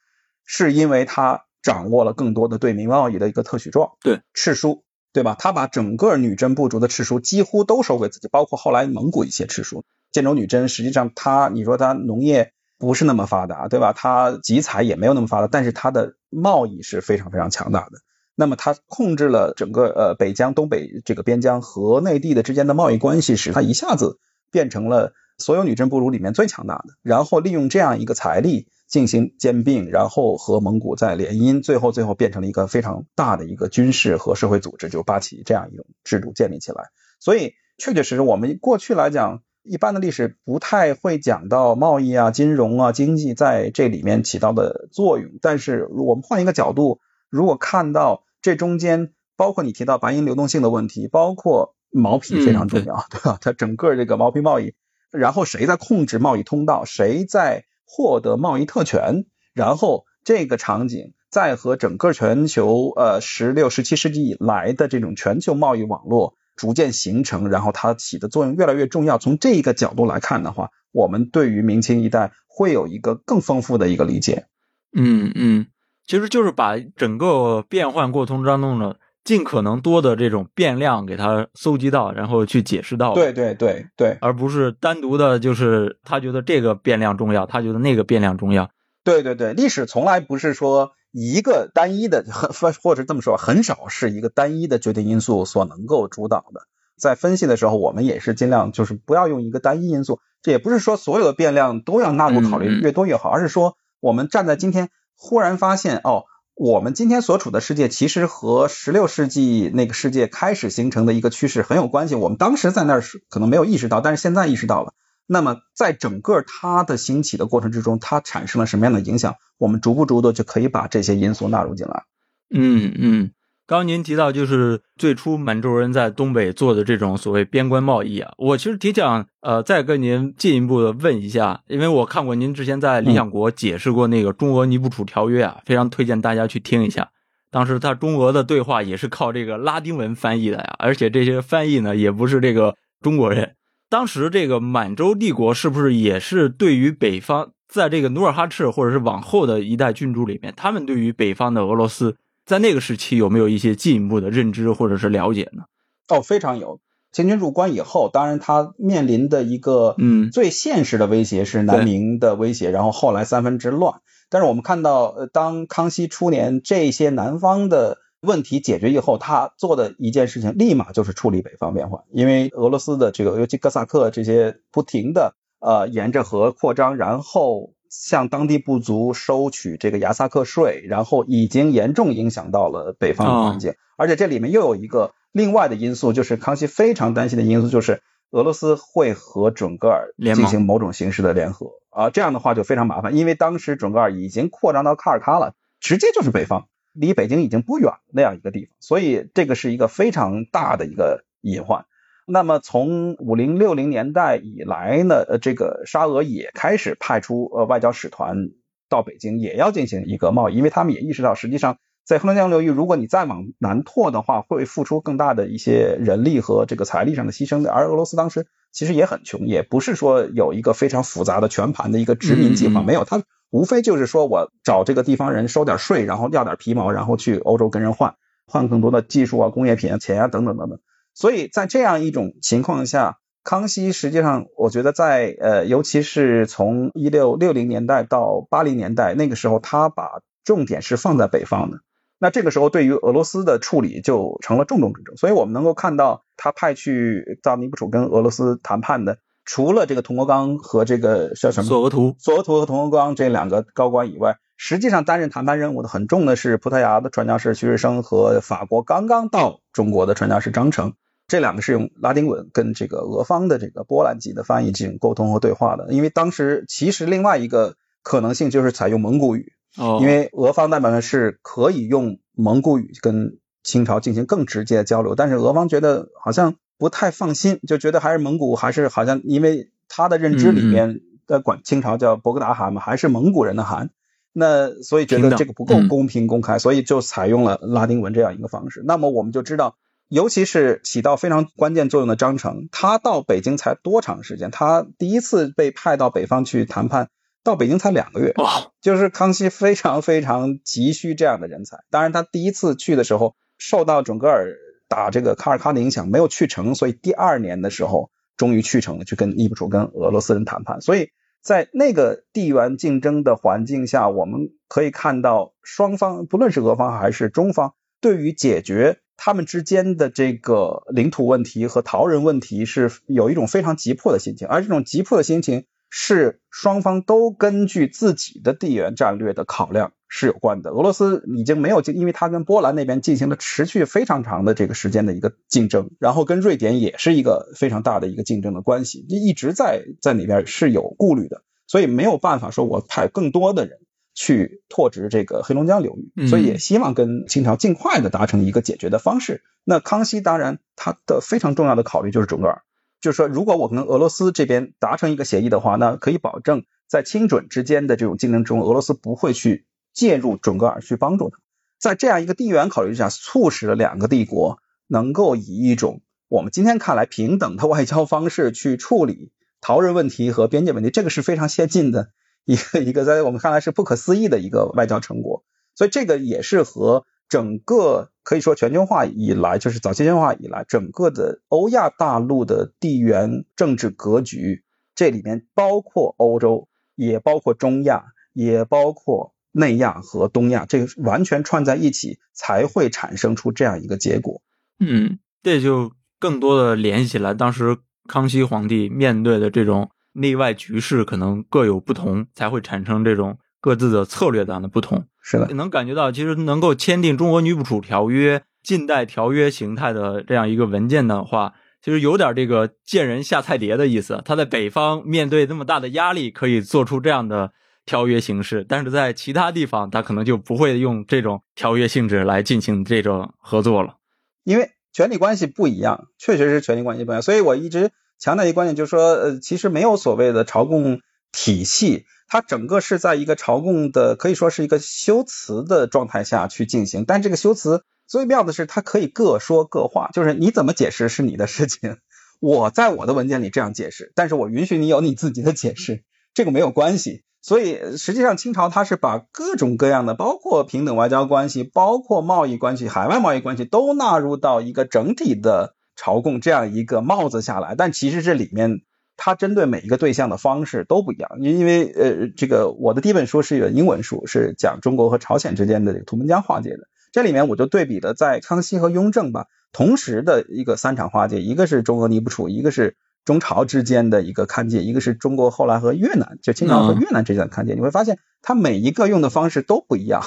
是因为他掌握了更多的对明贸易的一个特许状，对赤书，对吧？他把整个女真部族的赤书几乎都收归自己，包括后来蒙古一些赤书。建州女真实际上它，你说它农业不是那么发达，对吧？它集采也没有那么发达，但是它的贸易是非常非常强大的。那么它控制了整个呃北疆、东北这个边疆和内地的之间的贸易关系，使它一下子变成了所有女真部族里面最强大的。然后利用这样一个财力进行兼并，然后和蒙古再联姻，最后最后变成了一个非常大的一个军事和社会组织，就八旗这样一种制度建立起来。所以确确实实，我们过去来讲。一般的历史不太会讲到贸易啊、金融啊、经济在这里面起到的作用，但是我们换一个角度，如果看到这中间，包括你提到白银流动性的问题，包括毛皮非常重要，嗯、对吧？它整个这个毛皮贸易，然后谁在控制贸易通道，谁在获得贸易特权，然后这个场景在和整个全球呃十六、十七世纪以来的这种全球贸易网络逐渐形成，然后它起的作用越来越重要。从这一个角度来看的话，我们对于明清一代会有一个更丰富的一个理解。嗯嗯，其实就是把整个变换过程当中呢。尽可能多的这种变量给它搜集到，然后去解释到。对对对对，而不是单独的，就是他觉得这个变量重要，他觉得那个变量重要。对对对，历史从来不是说一个单一的，或或者这么说，很少是一个单一的决定因素所能够主导的。在分析的时候，我们也是尽量就是不要用一个单一因素。这也不是说所有的变量都要纳入考虑，越多越好，而是说我们站在今天忽然发现哦。我们今天所处的世界，其实和十六世纪那个世界开始形成的一个趋势很有关系。我们当时在那儿是可能没有意识到，但是现在意识到了。那么，在整个它的兴起的过程之中，它产生了什么样的影响？我们逐步逐步就可以把这些因素纳入进来。嗯嗯。刚刚您提到，就是最初满洲人在东北做的这种所谓边关贸易啊，我其实挺想呃再跟您进一步的问一下，因为我看过您之前在理想国解释过那个中俄尼布楚条约啊，非常推荐大家去听一下。当时他中俄的对话也是靠这个拉丁文翻译的呀，而且这些翻译呢也不是这个中国人。当时这个满洲帝国是不是也是对于北方，在这个努尔哈赤或者是往后的一代君主里面，他们对于北方的俄罗斯？在那个时期有没有一些进一步的认知或者是了解呢？哦，非常有。清军入关以后，当然他面临的一个嗯最现实的威胁是南明的威胁，然后后来三藩之乱。但是我们看到，呃，当康熙初年这些南方的问题解决以后，他做的一件事情立马就是处理北方变化，因为俄罗斯的这个尤其哥萨克这些不停的呃沿着河扩张，然后。向当地部族收取这个牙萨克税，然后已经严重影响到了北方的环境，而且这里面又有一个另外的因素，就是康熙非常担心的因素，就是俄罗斯会和准噶尔进行某种形式的联合啊，这样的话就非常麻烦，因为当时准噶尔已经扩张到喀尔喀了，直接就是北方，离北京已经不远那样一个地方，所以这个是一个非常大的一个隐患。那么从五零六零年代以来呢，呃，这个沙俄也开始派出呃外交使团到北京，也要进行一个贸易，因为他们也意识到，实际上在黑龙江流域，如果你再往南拓的话，会付出更大的一些人力和这个财力上的牺牲的。而俄罗斯当时其实也很穷，也不是说有一个非常复杂的全盘的一个殖民计划，没有，他无非就是说我找这个地方人收点税，然后要点皮毛，然后去欧洲跟人换，换更多的技术啊、工业品啊、钱啊等等等等。所以在这样一种情况下，康熙实际上，我觉得在呃，尤其是从一六六零年代到八零年代那个时候，他把重点是放在北方的。那这个时候，对于俄罗斯的处理就成了重中之重。所以我们能够看到，他派去到尼布楚跟俄罗斯谈判的，除了这个佟国刚和这个叫什么索额图、索额图和佟国刚这两个高官以外，实际上担任谈判任务的很重的是葡萄牙的传教士徐日升和法国刚刚到中国的传教士张成。这两个是用拉丁文跟这个俄方的这个波兰籍的翻译进行沟通和对话的，因为当时其实另外一个可能性就是采用蒙古语，哦，因为俄方代表呢是可以用蒙古语跟清朝进行更直接的交流，但是俄方觉得好像不太放心，就觉得还是蒙古还是好像因为他的认知里面的管清朝叫博格达汗嘛，还是蒙古人的汗，那所以觉得这个不够公平公开，所以就采用了拉丁文这样一个方式。那么我们就知道。尤其是起到非常关键作用的张成，他到北京才多长时间？他第一次被派到北方去谈判，到北京才两个月。哇！就是康熙非常非常急需这样的人才。当然，他第一次去的时候受到准格尔打这个卡尔喀的影响，没有去成，所以第二年的时候终于去成了，去跟伊布楚跟俄罗斯人谈判。所以在那个地缘竞争的环境下，我们可以看到双方，不论是俄方还是中方，对于解决。他们之间的这个领土问题和逃人问题是有一种非常急迫的心情，而这种急迫的心情是双方都根据自己的地缘战略的考量是有关的。俄罗斯已经没有因为他跟波兰那边进行了持续非常长的这个时间的一个竞争，然后跟瑞典也是一个非常大的一个竞争的关系，一直在在那边是有顾虑的，所以没有办法说我派更多的人。去拓殖这个黑龙江流域，所以也希望跟清朝尽快的达成一个解决的方式。那康熙当然他的非常重要的考虑就是准噶尔，就是说如果我跟俄罗斯这边达成一个协议的话，那可以保证在清准之间的这种竞争中，俄罗斯不会去介入准噶尔去帮助他。在这样一个地缘考虑之下，促使了两个帝国能够以一种我们今天看来平等的外交方式去处理逃人问题和边界问题，这个是非常先进的一个一个在我们看来是不可思议的一个外交成果。所以这个也是和整个可以说全球化以来，就是早期全球化以来，整个的欧亚大陆的地缘政治格局，这里面包括欧洲，也包括中亚，也包括内亚和东亚，这个完全串在一起，才会产生出这样一个结果。嗯，这就更多的联系起来，当时康熙皇帝面对的这种内外局势可能各有不同，才会产生这种各自的策略上的不同。是的，能感觉到，其实能够签订《中俄女捕处条约》近代条约形态的这样一个文件的话，其实有点这个见人下菜碟的意思。他在北方面对这么大的压力，可以做出这样的条约形式，但是在其他地方，他可能就不会用这种条约性质来进行这种合作了。因为权力关系不一样，确实是权力关系不一样。所以我一直强调一个观点，就是说，呃，其实没有所谓的朝贡体系。它整个是在一个朝贡的，可以说是一个修辞的状态下去进行，但这个修辞最妙的是，它可以各说各话，就是你怎么解释是你的事情，我在我的文件里这样解释，但是我允许你有你自己的解释，这个没有关系。所以实际上清朝它是把各种各样的，包括平等外交关系、包括贸易关系、海外贸易关系都纳入到一个整体的朝贡这样一个帽子下来，但其实这里面。它针对每一个对象的方式都不一样，因因为呃，这个我的第一本书是一本英文书，是讲中国和朝鲜之间的这个图们江划界的。这里面我就对比了在康熙和雍正吧同时的一个三场划界，一个是中俄尼布楚，一个是中朝之间的一个勘界，一个是中国后来和越南，就清朝和越南之间的勘界。你会发现，它每一个用的方式都不一样，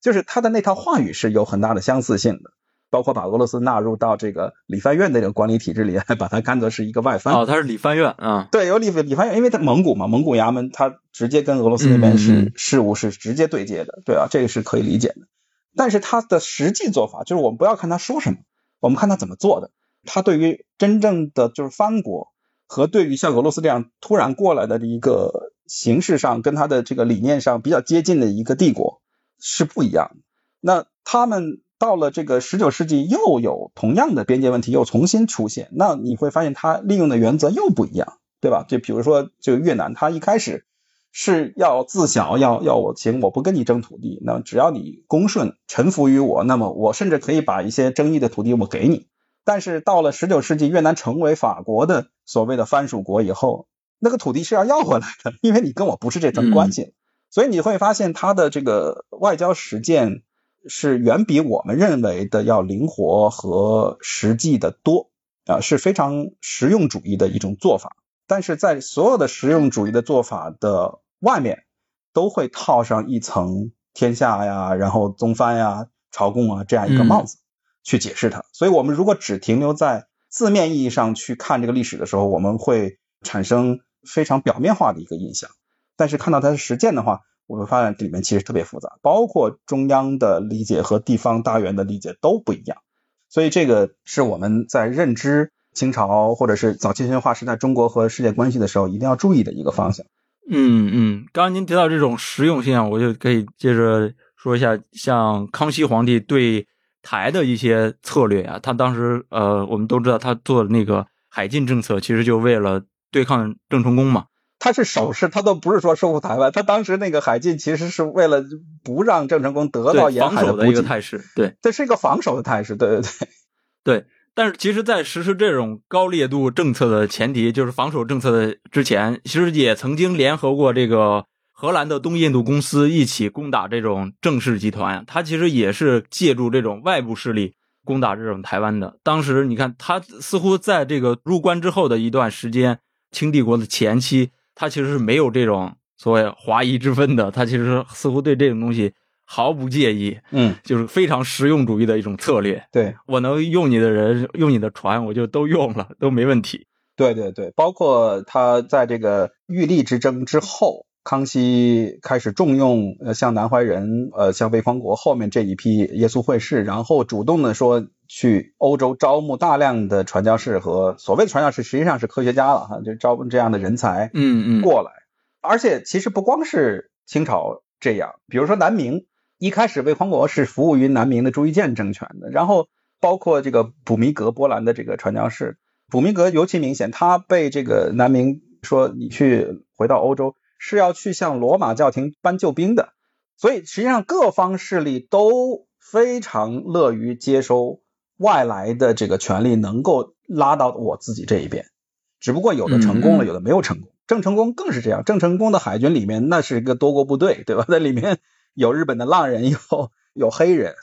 就是它的那套话语是有很大的相似性的。包括把俄罗斯纳入到这个理藩院的这个管理体制里，把它看作是一个外藩。哦，它是理藩院啊。对，有理理藩院，因为它蒙古嘛，蒙古衙门它直接跟俄罗斯那边是事务是直接对接的，对啊，这个是可以理解的。但是它的实际做法，就是我们不要看他说什么，我们看他怎么做的。他对于真正的就是藩国和对于像俄罗斯这样突然过来的一个形式上跟他的这个理念上比较接近的一个帝国是不一样的。那他们。到了这个十九世纪，又有同样的边界问题又重新出现，那你会发现它利用的原则又不一样，对吧？就比如说，就越南，它一开始是要自小，要要我行，我不跟你争土地，那只要你恭顺臣服于我，那么我甚至可以把一些争议的土地我给你。但是到了十九世纪，越南成为法国的所谓的藩属国以后，那个土地是要要回来的，因为你跟我不是这层关系，所以你会发现它的这个外交实践。是远比我们认为的要灵活和实际的多啊，是非常实用主义的一种做法。但是在所有的实用主义的做法的外面，都会套上一层天下呀，然后宗藩呀、朝贡啊这样一个帽子去解释它。所以，我们如果只停留在字面意义上去看这个历史的时候，我们会产生非常表面化的一个印象。但是看到它的实践的话，我们发现这里面其实特别复杂，包括中央的理解和地方大员的理解都不一样，所以这个是我们在认知清朝或者是早期全化时代中国和世界关系的时候一定要注意的一个方向。嗯嗯，刚刚您提到这种实用性啊，我就可以接着说一下，像康熙皇帝对台的一些策略啊，他当时呃，我们都知道他做的那个海禁政策，其实就为了对抗郑成功嘛。他是手势，他都不是说收复台湾。他当时那个海禁其实是为了不让郑成功得到沿海的一个态势。对，这是一个防守的态势。对对对，对。但是其实，在实施这种高烈度政策的前提，就是防守政策的之前，其实也曾经联合过这个荷兰的东印度公司一起攻打这种郑氏集团。他其实也是借助这种外部势力攻打这种台湾的。当时你看，他似乎在这个入关之后的一段时间，清帝国的前期。他其实是没有这种所谓华夷之分的，他其实似乎对这种东西毫不介意，嗯，就是非常实用主义的一种策略。对我能用你的人，用你的船，我就都用了，都没问题。对对对，包括他在这个玉立之争之后，康熙开始重用呃像南怀仁，呃像魏匡国后面这一批耶稣会士，然后主动的说。去欧洲招募大量的传教士和所谓的传教士，实际上是科学家了哈，就招募这样的人才，嗯嗯，过来。而且其实不光是清朝这样。比如说南明，一开始魏匡国是服务于南明的朱一建政权的，然后包括这个普弥格，波兰的这个传教士，普弥格尤其明显，他被这个南明说你去回到欧洲是要去向罗马教廷搬救兵的，所以实际上各方势力都非常乐于接收外来的这个权力，能够拉到我自己这一边。只不过有的成功了，有的没有成功。郑成功更是这样，郑成功的海军里面那是一个多国部队，对吧？在里面有日本的浪人，有 有黑人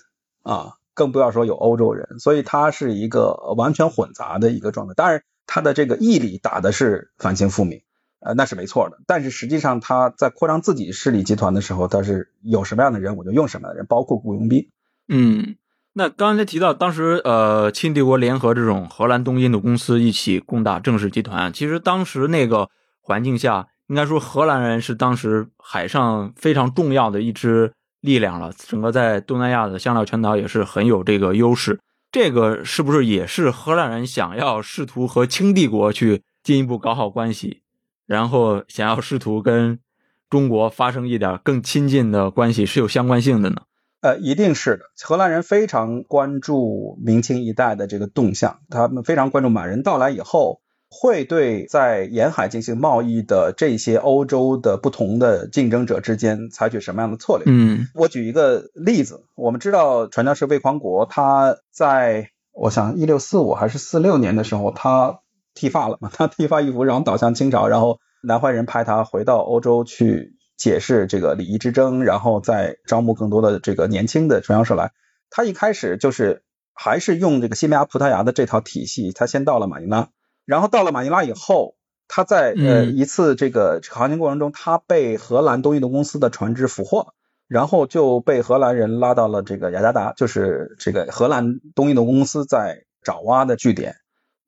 啊，更不要说有欧洲人，所以他是一个完全混杂的一个状态。当然，他的这个义理打的是反清复明，呃，那是没错的。但是实际上他在扩张自己势力集团的时候，他是有什么样的人，我就用什么样的人，包括雇佣兵。嗯。那刚才提到，当时呃，清帝国联合这种荷兰东印度公司一起攻打郑氏集团。其实当时那个环境下，应该说荷兰人是当时海上非常重要的一支力量了。整个在东南亚的香料群岛也是很有这个优势。这个是不是也是荷兰人想要试图和清帝国去进一步搞好关系，然后想要试图跟中国发生一点更亲近的关系是有相关性的呢？呃，一定是的。荷兰人非常关注明清一代的这个动向，他们非常关注满人到来以后会对在沿海进行贸易的这些欧洲的不同的竞争者之间采取什么样的策略。嗯，我举一个例子，我们知道传教士魏匡国，他在我想一六四五还是四六年的时候，他剃发了嘛，他剃发易服，然后倒向清朝，然后南怀仁派他回到欧洲去。解释这个礼仪之争，然后再招募更多的这个年轻的传教士来。他一开始就是还是用这个西班牙、葡萄牙的这套体系。他先到了马尼拉，然后到了马尼拉以后，他在呃一次这个航行过程中，他被荷兰东印度公司的船只俘获，然后就被荷兰人拉到了这个雅加达，就是这个荷兰东印度公司在爪哇的据点。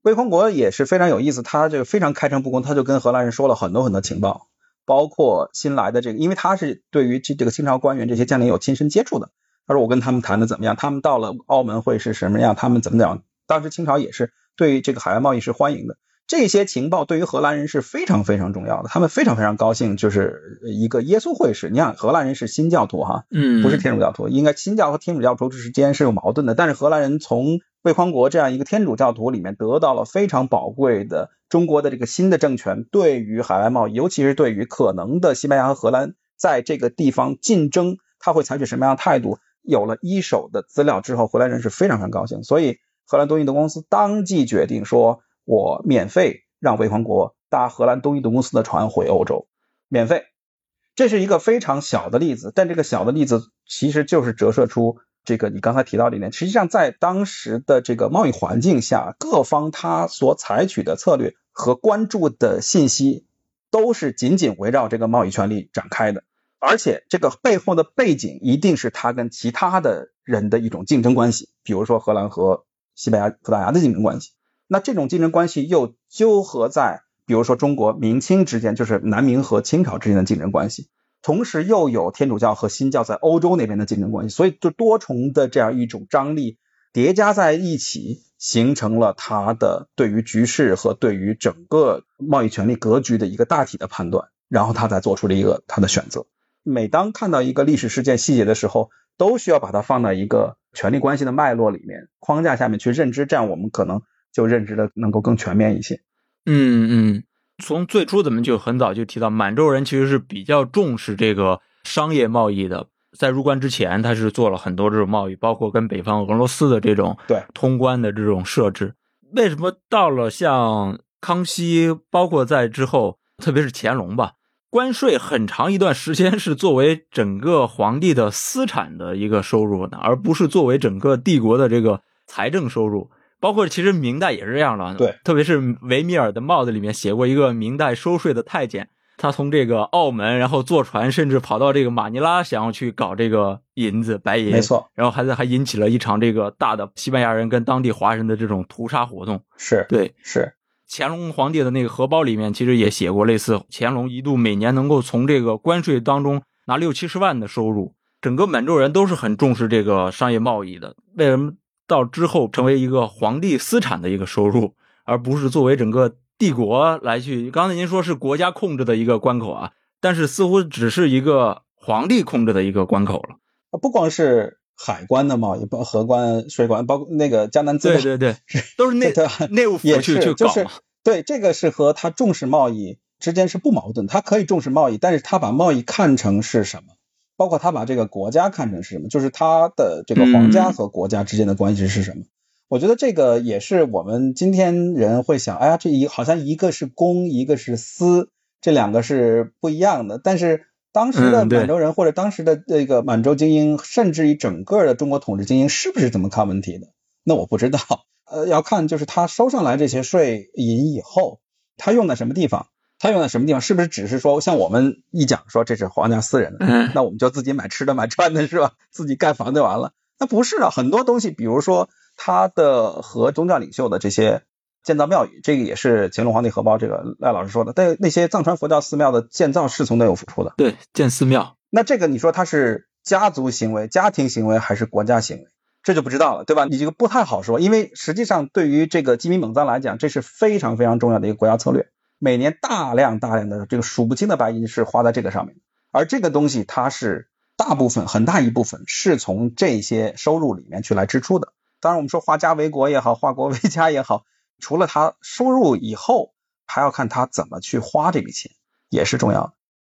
魏匡国也是非常有意思，他就非常开诚布公，他就跟荷兰人说了很多很多情报。包括新来的这个，因为他是对于这这个清朝官员这些将领有亲身接触的。他说我跟他们谈的怎么样？他们到了澳门会是什么样？他们怎么讲？当时清朝也是对这个海外贸易是欢迎的。这些情报对于荷兰人是非常非常重要的，他们非常非常高兴。就是一个耶稣会士，你想荷兰人是新教徒哈，嗯，不是天主教徒，应该新教和天主教徒之间是有矛盾的。但是荷兰人从魏匡国这样一个天主教徒里面得到了非常宝贵的。中国的这个新的政权对于海外贸易，尤其是对于可能的西班牙和荷兰在这个地方竞争，他会采取什么样的态度？有了一手的资料之后，荷兰人是非常非常高兴，所以荷兰东印度公司当即决定说：“我免费让魏匡国搭荷兰东印度公司的船回欧洲，免费。”这是一个非常小的例子，但这个小的例子其实就是折射出。这个你刚才提到里面，实际上在当时的这个贸易环境下，各方他所采取的策略和关注的信息，都是紧紧围绕这个贸易权利展开的，而且这个背后的背景一定是他跟其他的人的一种竞争关系，比如说荷兰和西班牙、葡萄牙的竞争关系。那这种竞争关系又纠合在，比如说中国明清之间，就是南明和清朝之间的竞争关系。同时又有天主教和新教在欧洲那边的竞争关系，所以就多重的这样一种张力叠加在一起，形成了他的对于局势和对于整个贸易权力格局的一个大体的判断，然后他才做出了一个他的选择。每当看到一个历史事件细节的时候，都需要把它放到一个权力关系的脉络里面框架下面去认知，这样我们可能就认知的能够更全面一些。嗯嗯。从最初咱们就很早就提到，满洲人其实是比较重视这个商业贸易的。在入关之前，他是做了很多这种贸易，包括跟北方俄罗斯的这种对通关的这种设置。为什么到了像康熙，包括在之后，特别是乾隆吧，关税很长一段时间是作为整个皇帝的私产的一个收入呢，而不是作为整个帝国的这个财政收入？包括其实明代也是这样的，对，特别是维米尔的帽子里面写过一个明代收税的太监，他从这个澳门，然后坐船，甚至跑到这个马尼拉，想要去搞这个银子白银，没错，然后还在还引起了一场这个大的西班牙人跟当地华人的这种屠杀活动，是对，是乾隆皇帝的那个荷包里面其实也写过类似，乾隆一度每年能够从这个关税当中拿六七十万的收入，整个满洲人都是很重视这个商业贸易的，为什么？到之后成为一个皇帝私产的一个收入，而不是作为整个帝国来去。刚才您说是国家控制的一个关口啊，但是似乎只是一个皇帝控制的一个关口了。不光是海关的贸易，包河关、水关，包括那个江南资对对对，都是内 内务府去去搞嘛。对，这个是和他重视贸易之间是不矛盾。他可以重视贸易，但是他把贸易看成是什么？包括他把这个国家看成是什么？就是他的这个皇家和国家之间的关系是什么？我觉得这个也是我们今天人会想，哎呀，这一好像一个是公，一个是私，这两个是不一样的。但是当时的满洲人或者当时的这个满洲精英，甚至于整个的中国统治精英，是不是这么看问题的？那我不知道。呃，要看就是他收上来这些税银以后，他用在什么地方？他用在什么地方？是不是只是说像我们一讲说这是皇家私人的，那我们就自己买吃的买穿的是吧？自己盖房就完了？那不是的，很多东西，比如说。他的和宗教领袖的这些建造庙宇，这个也是乾隆皇帝荷包这个赖老师说的。但那些藏传佛教寺庙的建造是从内有付出的，对，建寺庙。那这个你说他是家族行为、家庭行为还是国家行为？这就不知道了，对吧？你这个不太好说，因为实际上对于这个鸡鸣蒙藏来讲，这是非常非常重要的一个国家策略。每年大量大量的这个数不清的白银是花在这个上面，而这个东西它是大部分很大一部分是从这些收入里面去来支出的。当然，我们说化家为国也好，化国为家也好，除了他收入以后，还要看他怎么去花这笔钱，也是重要的。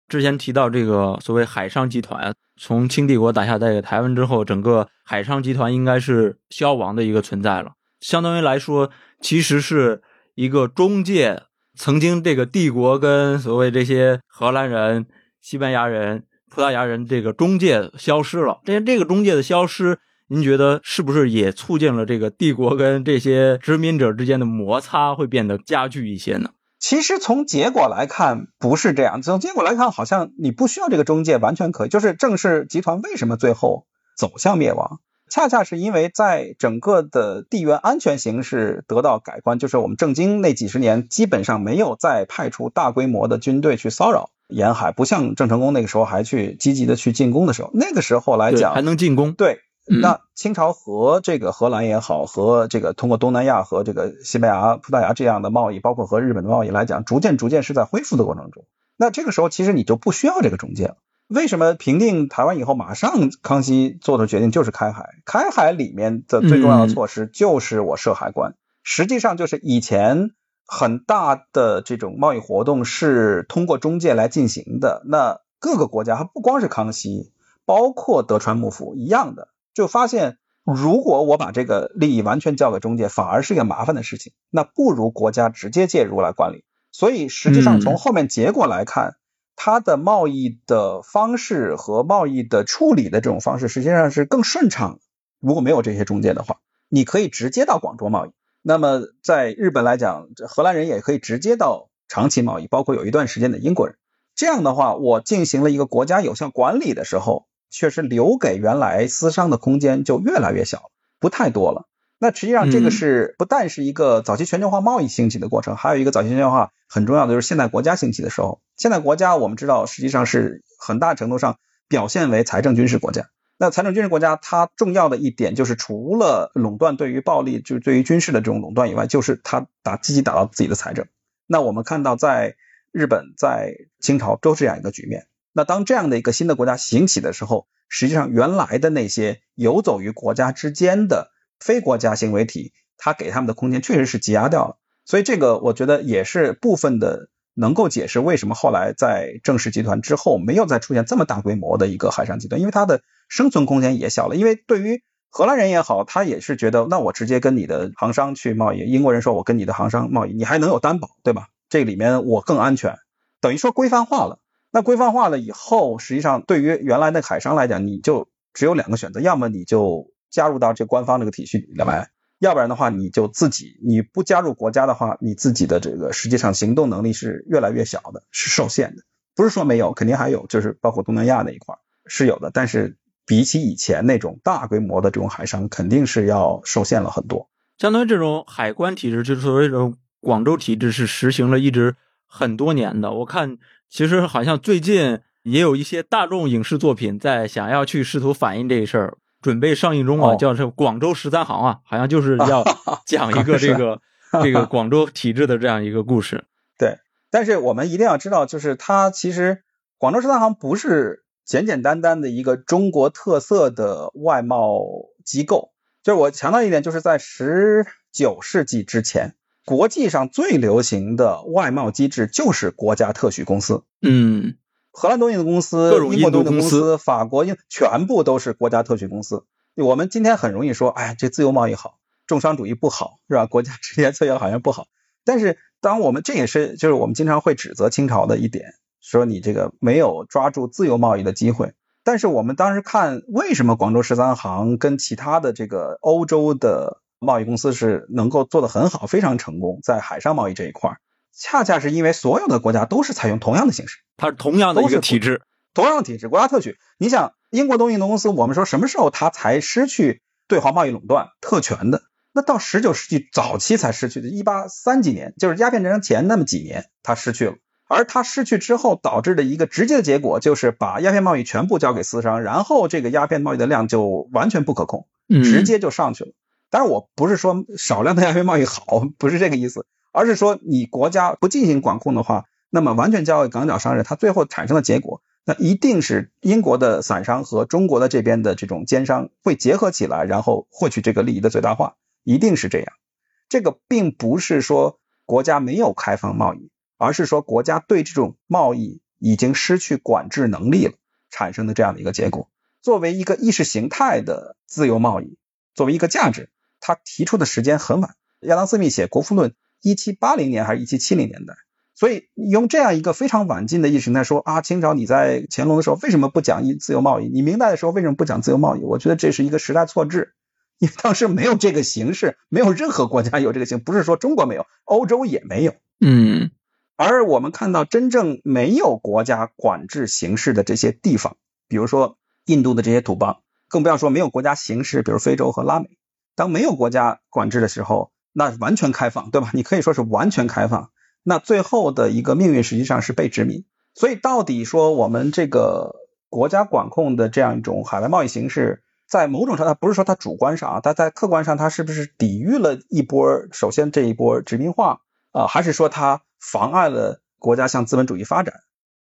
之前提到这个所谓海商集团，从清帝国打下在台湾之后，整个海商集团应该是消亡的一个存在了。相当于来说，其实是一个中介。曾经这个帝国跟所谓这些荷兰人、西班牙人、葡萄牙人这个中介消失了，但是这个中介的消失。您觉得是不是也促进了这个帝国跟这些殖民者之间的摩擦会变得加剧一些呢？其实从结果来看不是这样，从结果来看好像你不需要这个中介，完全可以。就是正氏集团为什么最后走向灭亡，恰恰是因为在整个的地缘安全形势得到改观，就是我们郑经那几十年基本上没有再派出大规模的军队去骚扰沿海，不像郑成功那个时候还去积极的去进攻的时候，那个时候来讲还能进攻，对。那清朝和这个荷兰也好，和这个通过东南亚和这个西班牙、葡萄牙这样的贸易，包括和日本的贸易来讲，逐渐逐渐是在恢复的过程中。那这个时候其实你就不需要这个中介了。为什么平定台湾以后，马上康熙做的决定就是开海？开海里面的最重要的措施就是我设海关。实际上就是以前很大的这种贸易活动是通过中介来进行的。那各个国家它不光是康熙，包括德川幕府一样的。就发现，如果我把这个利益完全交给中介，反而是一个麻烦的事情。那不如国家直接介入来管理。所以实际上从后面结果来看，它的贸易的方式和贸易的处理的这种方式，实际上是更顺畅。如果没有这些中介的话，你可以直接到广州贸易。那么在日本来讲，荷兰人也可以直接到长期贸易，包括有一段时间的英国人。这样的话，我进行了一个国家有效管理的时候。确实留给原来私商的空间就越来越小了，不太多了。那实际上这个是不但是一个早期全球化贸易兴起的过程，还有一个早期全球化很重要的就是现代国家兴起的时候。现代国家我们知道实际上是很大程度上表现为财政军事国家。那财政军事国家它重要的一点就是除了垄断对于暴力就是对于军事的这种垄断以外，就是它打积极打到自己的财政。那我们看到在日本在清朝都是这样一个局面。那当这样的一个新的国家兴起的时候，实际上原来的那些游走于国家之间的非国家行为体，他给他们的空间确实是挤压掉了。所以这个我觉得也是部分的能够解释为什么后来在郑氏集团之后没有再出现这么大规模的一个海上集团，因为它的生存空间也小了。因为对于荷兰人也好，他也是觉得，那我直接跟你的行商去贸易，英国人说我跟你的行商贸易，你还能有担保，对吧？这里面我更安全，等于说规范化了。那规范化了以后，实际上对于原来的海商来讲，你就只有两个选择：要么你就加入到这官方这个体系里来，要不然的话，你就自己你不加入国家的话，你自己的这个实际上行动能力是越来越小的，是受限的。不是说没有，肯定还有，就是包括东南亚那一块是有的，但是比起以前那种大规模的这种海商，肯定是要受限了很多。相当于这种海关体制，就是所谓的广州体制，是实行了一直很多年的。我看。其实好像最近也有一些大众影视作品在想要去试图反映这事儿，准备上映中啊，叫这广州十三行啊，好像就是要 讲一个 这个 这个广州体制的这样一个故事。对，但是我们一定要知道，就是它其实广州十三行不是简简单单的一个中国特色的外贸机构。就是我强调一点，就是在十九世纪之前，国际上最流行的外贸机制就是国家特许公司。嗯，荷兰东印度公司、各种英国东印度公司司、法国印全部都是国家特许公司。我们今天很容易说，哎，这自由贸易好，重商主义不好，是吧？国家直接策略好像不好。但是，当我们这也是就是我们经常会指责清朝的一点，说你这个没有抓住自由贸易的机会。但是我们当时看，为什么广州十三行跟其他的这个欧洲的贸易公司是能够做得很好，非常成功，在海上贸易这一块儿，恰恰是因为所有的国家都是采用同样的形式。它是同样的一个体制。同样的体制，国家特许。你想，英国东印度公司，我们说什么时候它才失去对华贸易垄断特权的？那到十九世纪早期才失去的，一八三几年，就是鸦片战争前那么几年，它失去了。而它失去之后导致的一个直接的结果，就是把鸦片贸易全部交给私商，然后这个鸦片贸易的量就完全不可控，嗯直接就上去了。当然，我不是说少量的鸦片贸易好，不是这个意思，而是说你国家不进行管控的话，那么完全交给港角商人，它最后产生的结果，那一定是英国的散商和中国的这边的这种奸商会结合起来，然后获取这个利益的最大化，一定是这样。这个并不是说国家没有开放贸易，而是说国家对这种贸易已经失去管制能力了，产生的这样的一个结果。作为一个意识形态的自由贸易，作为一个价值，他提出的时间很晚。亚当·斯密写《国富论》一七八零年还是一七七零年代，所以用这样一个非常晚近的意识形态说啊，清朝你在乾隆的时候为什么不讲一自由贸易？你明代的时候为什么不讲自由贸易？我觉得这是一个时代错置，因为当时没有这个形式，没有任何国家有这个形，不是说中国没有，欧洲也没有。嗯而我们看到真正没有国家管制形式的这些地方，比如说印度的这些土邦，更不要说没有国家形式，比如非洲和拉美。当没有国家管制的时候，那完全开放，对吧？你可以说是完全开放。那最后的一个命运实际上是被殖民。所以到底说我们这个国家管控的这样一种海外贸易形式，在某种程度上不是说它主观上啊，它在客观上它是不是抵御了一波首先这一波殖民化啊、还是说它妨碍了国家向资本主义发展？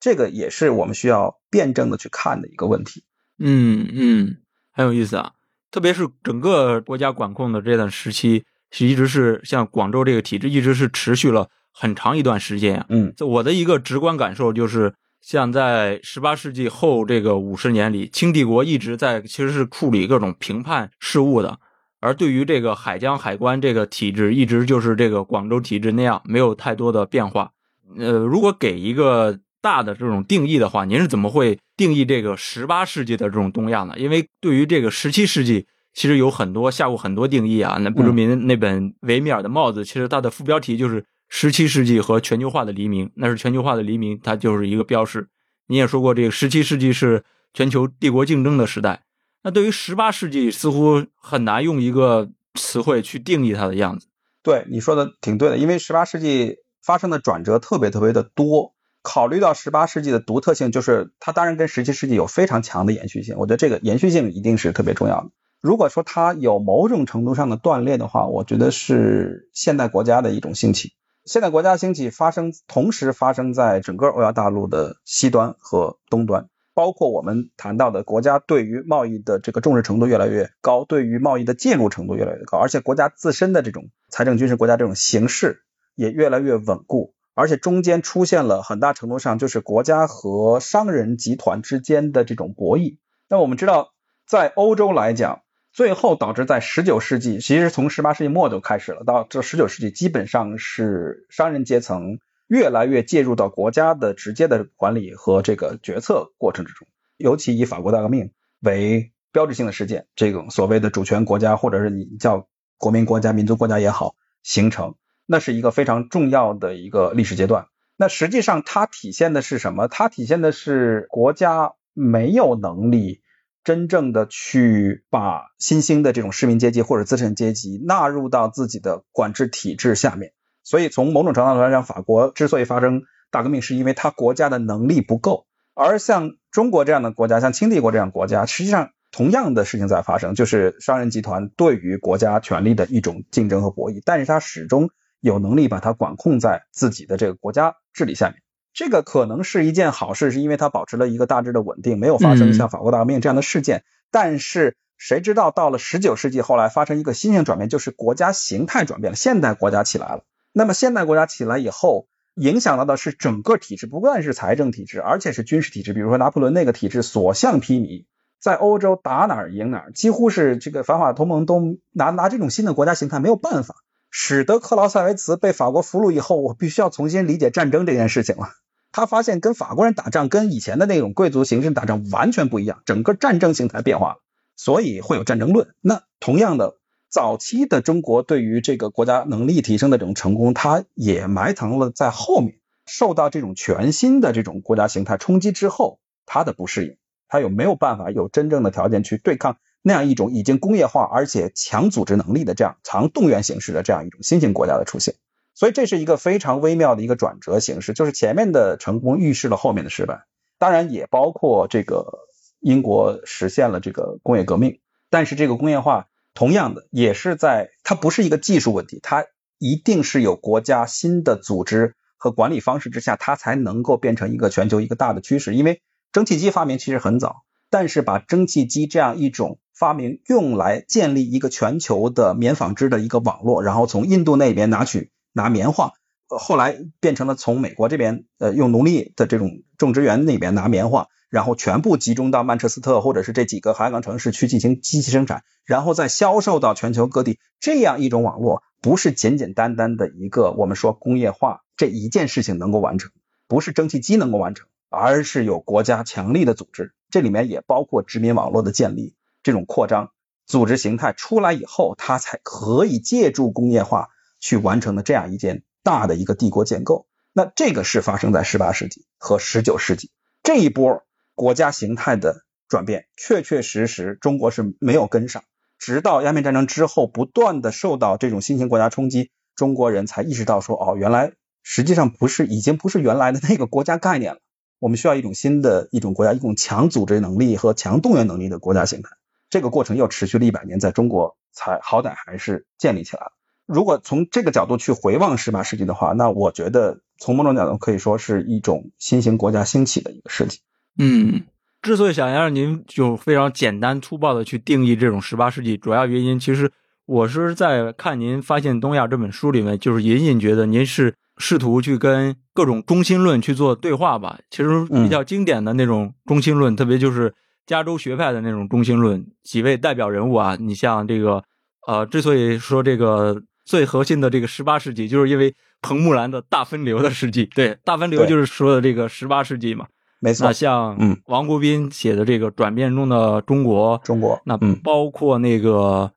这个也是我们需要辩证的去看的一个问题。嗯嗯，很有意思啊。特别是整个国家管控的这段时期，是一直是像广州这个体制，一直是持续了很长一段时间啊。嗯我的一个直观感受就是，像在十八世纪后这个五十年里，清帝国一直在其实是处理各种评判事务的，而对于这个海疆海关这个体制，一直就是这个广州体制那样，没有太多的变化。呃，如果给一个大的这种定义的话，您是怎么会定义这个十八世纪的这种东亚呢？因为对于这个十七世纪，其实有很多下过很多定义啊。那布鲁明那本维米尔的帽子，其实它的副标题就是十七世纪和全球化的黎明，那是全球化的黎明，它就是一个标识。你也说过，这个十七世纪是全球帝国竞争的时代。那对于十八世纪，似乎很难用一个词汇去定义它的样子。对，你说的挺对的，因为十八世纪发生的转折特别特别的多。考虑到十八世纪的独特性，就是它当然跟十七世纪有非常强的延续性，我觉得这个延续性一定是特别重要的。如果说它有某种程度上的断裂的话，我觉得是现代国家的一种兴起。现代国家兴起发生，同时发生在整个欧亚大陆的西端和东端，包括我们谈到的国家对于贸易的这个重视程度越来越高，对于贸易的介入程度越来越高，而且国家自身的这种财政军事国家这种形式也越来越稳固。而且中间出现了很大程度上就是国家和商人集团之间的这种博弈。那我们知道，在欧洲来讲，最后导致在十九世纪，其实从十八世纪末就开始了，到这十九世纪基本上是商人阶层越来越介入到国家的直接的管理和这个决策过程之中。尤其以法国大革命为标志性的事件，这种所谓的主权国家或者是你叫国民国家、民族国家也好形成。那是一个非常重要的一个历史阶段。那实际上它体现的是什么？它体现的是国家没有能力真正的去把新兴的这种市民阶级或者资产阶级纳入到自己的管制体制下面。所以从某种程度上来讲，法国之所以发生大革命，是因为它国家的能力不够。而像中国这样的国家，像清帝国这样的国家，实际上同样的事情在发生，就是商人集团对于国家权力的一种竞争和博弈，但是它始终。有能力把它管控在自己的这个国家治理下面，这个可能是一件好事，是因为它保持了一个大致的稳定，没有发生像法国大革命这样的事件。但是谁知道到了十九世纪后来发生一个新型转变，就是国家形态转变了，现代国家起来了。那么现代国家起来以后，影响到的是整个体制，不但是财政体制，而且是军事体制。比如说拿破仑那个体制所向披靡，在欧洲打哪儿赢哪儿，几乎是这个反法同盟都拿拿这种新的国家形态没有办法。使得克劳塞维茨被法国俘虏以后，我必须要重新理解战争这件事情了。他发现跟法国人打仗，跟以前的那种贵族形式打仗完全不一样，整个战争形态变化了，所以会有战争论。那同样的，早期的中国对于这个国家能力提升的这种成功，它也埋藏了在后面，受到这种全新的这种国家形态冲击之后，它的不适应，它有没有办法有真正的条件去对抗？那样一种已经工业化而且强组织能力的这样强动员形式的这样一种新型国家的出现，所以这是一个非常微妙的一个转折形式，就是前面的成功预示了后面的失败，当然也包括这个英国实现了这个工业革命，但是这个工业化同样的也是在它不是一个技术问题，它一定是有国家新的组织和管理方式之下，它才能够变成一个全球一个大的趋势，因为蒸汽机发明其实很早，但是把蒸汽机这样一种发明用来建立一个全球的棉纺织的一个网络，然后从印度那边拿取拿棉花，呃后来变成了从美国这边呃用奴隶的这种种植园那边拿棉花，然后全部集中到曼彻斯特或者是这几个海港城市去进行机器生产，然后再销售到全球各地。这样一种网络不是简简单单的一个我们说工业化这一件事情能够完成，不是蒸汽机能够完成，而是有国家强力的组织，这里面也包括殖民网络的建立。这种扩张组织形态出来以后，它才可以借助工业化去完成的这样一件大的一个帝国建构。那这个是发生在十八世纪和十九世纪这一波国家形态的转变，确确实实中国是没有跟上。直到鸦片战争之后，不断的受到这种新型国家冲击，中国人才意识到说，哦，原来实际上不是已经不是原来的那个国家概念了，我们需要一种新的一种国家，一种强组织能力和强动员能力的国家形态。这个过程又持续了一百年，在中国才好歹还是建立起来了。如果从这个角度去回望十八世纪的话，那我觉得从某种角度可以说是一种新型国家兴起的一个事情。嗯，之所以想让您就非常简单粗暴的去定义这种十八世纪，主要原因其实我是在看您《发现东亚》这本书里面，就是隐隐觉得您是试图去跟各种中心论去做对话吧。其实比较经典的那种中心论，特别就是。加州学派的那种中心论，几位代表人物啊，你像这个，呃，之所以说这个最核心的这个十八世纪，就是因为彭木兰的大分流的世纪，对，大分流就是说的这个十八世纪嘛，没错。那像嗯，王国斌写的这个转变中的中国，中国，那包括那个，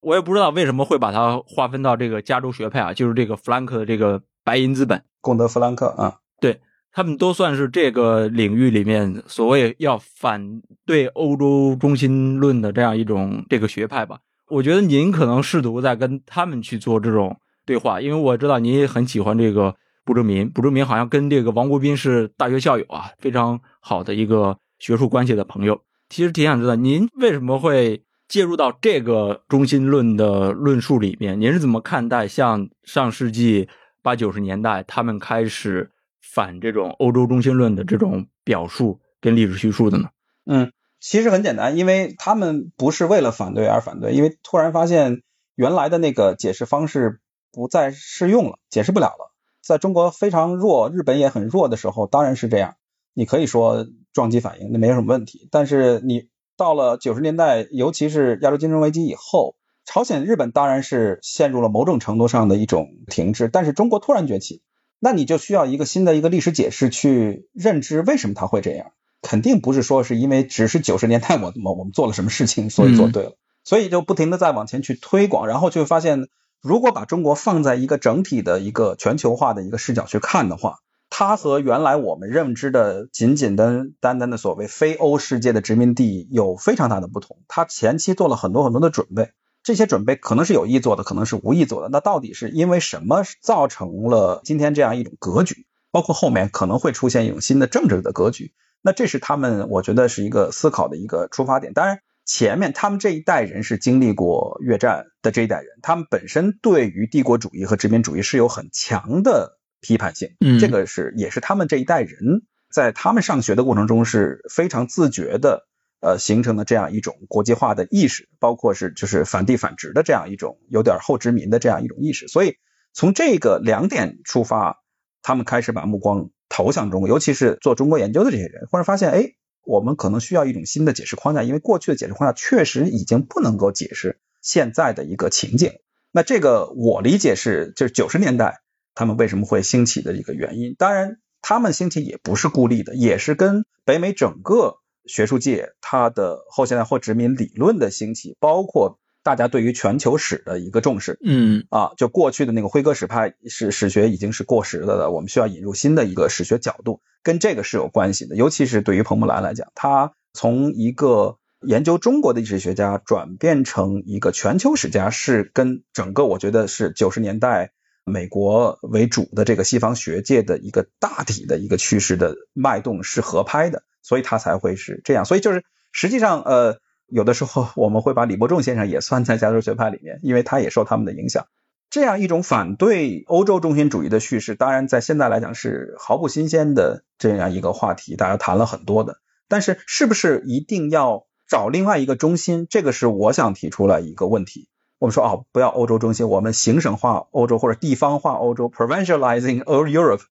我也不知道为什么会把它划分到这个加州学派啊，就是这个弗兰克的这个白银资本，贡德弗兰克啊，对。他们都算是这个领域里面所谓要反对欧洲中心论的这样一种这个学派吧。我觉得您可能试图在跟他们去做这种对话，因为我知道您也很喜欢这个卜正民，卜正民好像跟这个王国斌是大学校友啊，非常好的一个学术关系的朋友。其实挺想知道您为什么会介入到这个中心论的论述里面？您是怎么看待像上世纪八九十年代他们开始？反这种欧洲中心论的这种表述跟历史叙述的呢？嗯，其实很简单，因为他们不是为了反对而反对，因为突然发现原来的那个解释方式不再适用了，解释不了了。在中国非常弱，日本也很弱的时候，当然是这样。你可以说撞击反应，那没有什么问题。但是你到了九十年代，尤其是亚洲金融危机以后，朝鲜、日本当然是陷入了某种程度上的一种停滞，但是中国突然崛起。那你就需要一个新的一个历史解释去认知为什么他会这样，肯定不是说是因为只是九十年代我我我们做了什么事情所以做对了，所以就不停的在往前去推广，然后就会发现，如果把中国放在一个整体的一个全球化的一个视角去看的话，它和原来我们认知的仅仅的单单的所谓非欧世界的殖民地有非常大的不同，它前期做了很多很多的准备。这些准备可能是有意做的，可能是无意做的。那到底是因为什么造成了今天这样一种格局？包括后面可能会出现一种新的政治的格局。那这是他们，我觉得是一个思考的一个出发点。当然，前面他们这一代人是经历过越战的这一代人，他们本身对于帝国主义和殖民主义是有很强的批判性。嗯这个是也是他们这一代人在他们上学的过程中是非常自觉的，呃，形成的这样一种国际化的意识，包括是就是反帝反殖的这样一种有点后殖民的这样一种意识。所以从这个两点出发，他们开始把目光投向中国，尤其是做中国研究的这些人，忽然发现，哎，我们可能需要一种新的解释框架，因为过去的解释框架确实已经不能够解释现在的一个情景。那这个我理解是，就是九十年代他们为什么会兴起的一个原因。当然，他们兴起也不是孤立的，也是跟北美整个学术界它的后现代或殖民理论的兴起，包括大家对于全球史的一个重视。嗯啊，就过去的那个辉格史派史史学已经是过时的了，我们需要引入新的一个史学角度，跟这个是有关系的。尤其是对于彭木兰来讲，他从一个研究中国的历史学家转变成一个全球史家，是跟整个我觉得是九十年代美国为主的这个西方学界的一个大体的一个趋势的脉动是合拍的，所以他才会是这样。所以就是实际上呃。有的时候我们会把李伯仲先生也算在加州学派里面，因为他也受他们的影响。这样一种反对欧洲中心主义的叙事，当然在现在来讲是毫不新鲜的这样一个话题，大家谈了很多的。但是是不是一定要找另外一个中心？这个是我想提出来一个问题。我们说哦，不要欧洲中心，我们行省化欧洲或者地方化欧洲 （provincializing all Europe）。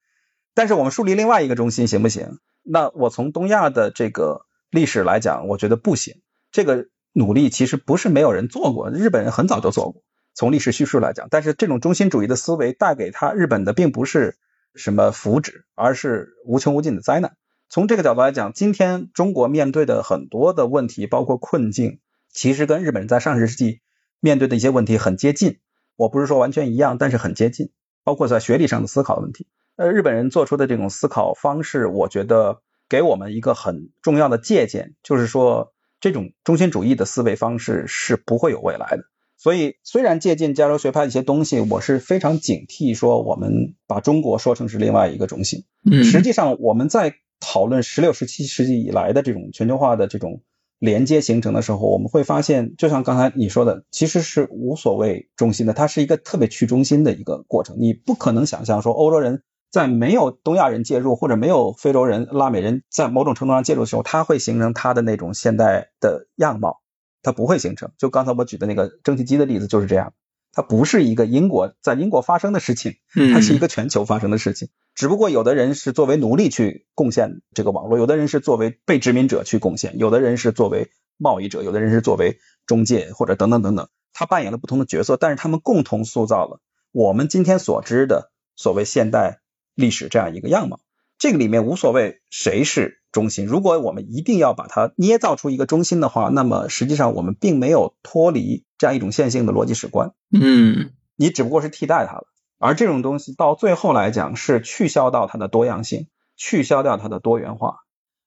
但是我们树立另外一个中心行不行？那我从东亚的这个历史来讲，我觉得不行。这个努力其实不是没有人做过，日本人很早就做过。从历史叙述来讲，但是这种中心主义的思维带给他日本的并不是什么福祉，而是无穷无尽的灾难。从这个角度来讲，今天中国面对的很多的问题，包括困境，其实跟日本人在上世纪面对的一些问题很接近。我不是说完全一样，但是很接近。包括在学历上的思考问题，呃，日本人做出的这种思考方式，我觉得给我们一个很重要的借鉴，就是说。这种中心主义的思维方式是不会有未来的。所以，虽然借鉴加州学派一些东西，我是非常警惕说我们把中国说成是另外一个中心。嗯，实际上我们在讨论十六、十七世纪以来的这种全球化的这种连接形成的时候，我们会发现，就像刚才你说的，其实是无所谓中心的，它是一个特别去中心的一个过程。你不可能想象说欧洲人。在没有东亚人介入，或者没有非洲人、拉美人在某种程度上介入的时候，它会形成它的那种现代的样貌，它不会形成。就刚才我举的那个蒸汽机的例子就是这样，它不是一个英国在英国发生的事情，它是一个全球发生的事情。只不过有的人是作为奴隶去贡献这个网络，有的人是作为被殖民者去贡献，有的人是作为贸易者，有的人是作为中介或者等等等等，他扮演了不同的角色，但是他们共同塑造了我们今天所知的所谓现代。历史这样一个样貌，这个里面无所谓谁是中心。如果我们一定要把它捏造出一个中心的话，那么实际上我们并没有脱离这样一种线性的逻辑史观。嗯，你只不过是替代它了。而这种东西到最后来讲是去消到它的多样性，去消掉它的多元化，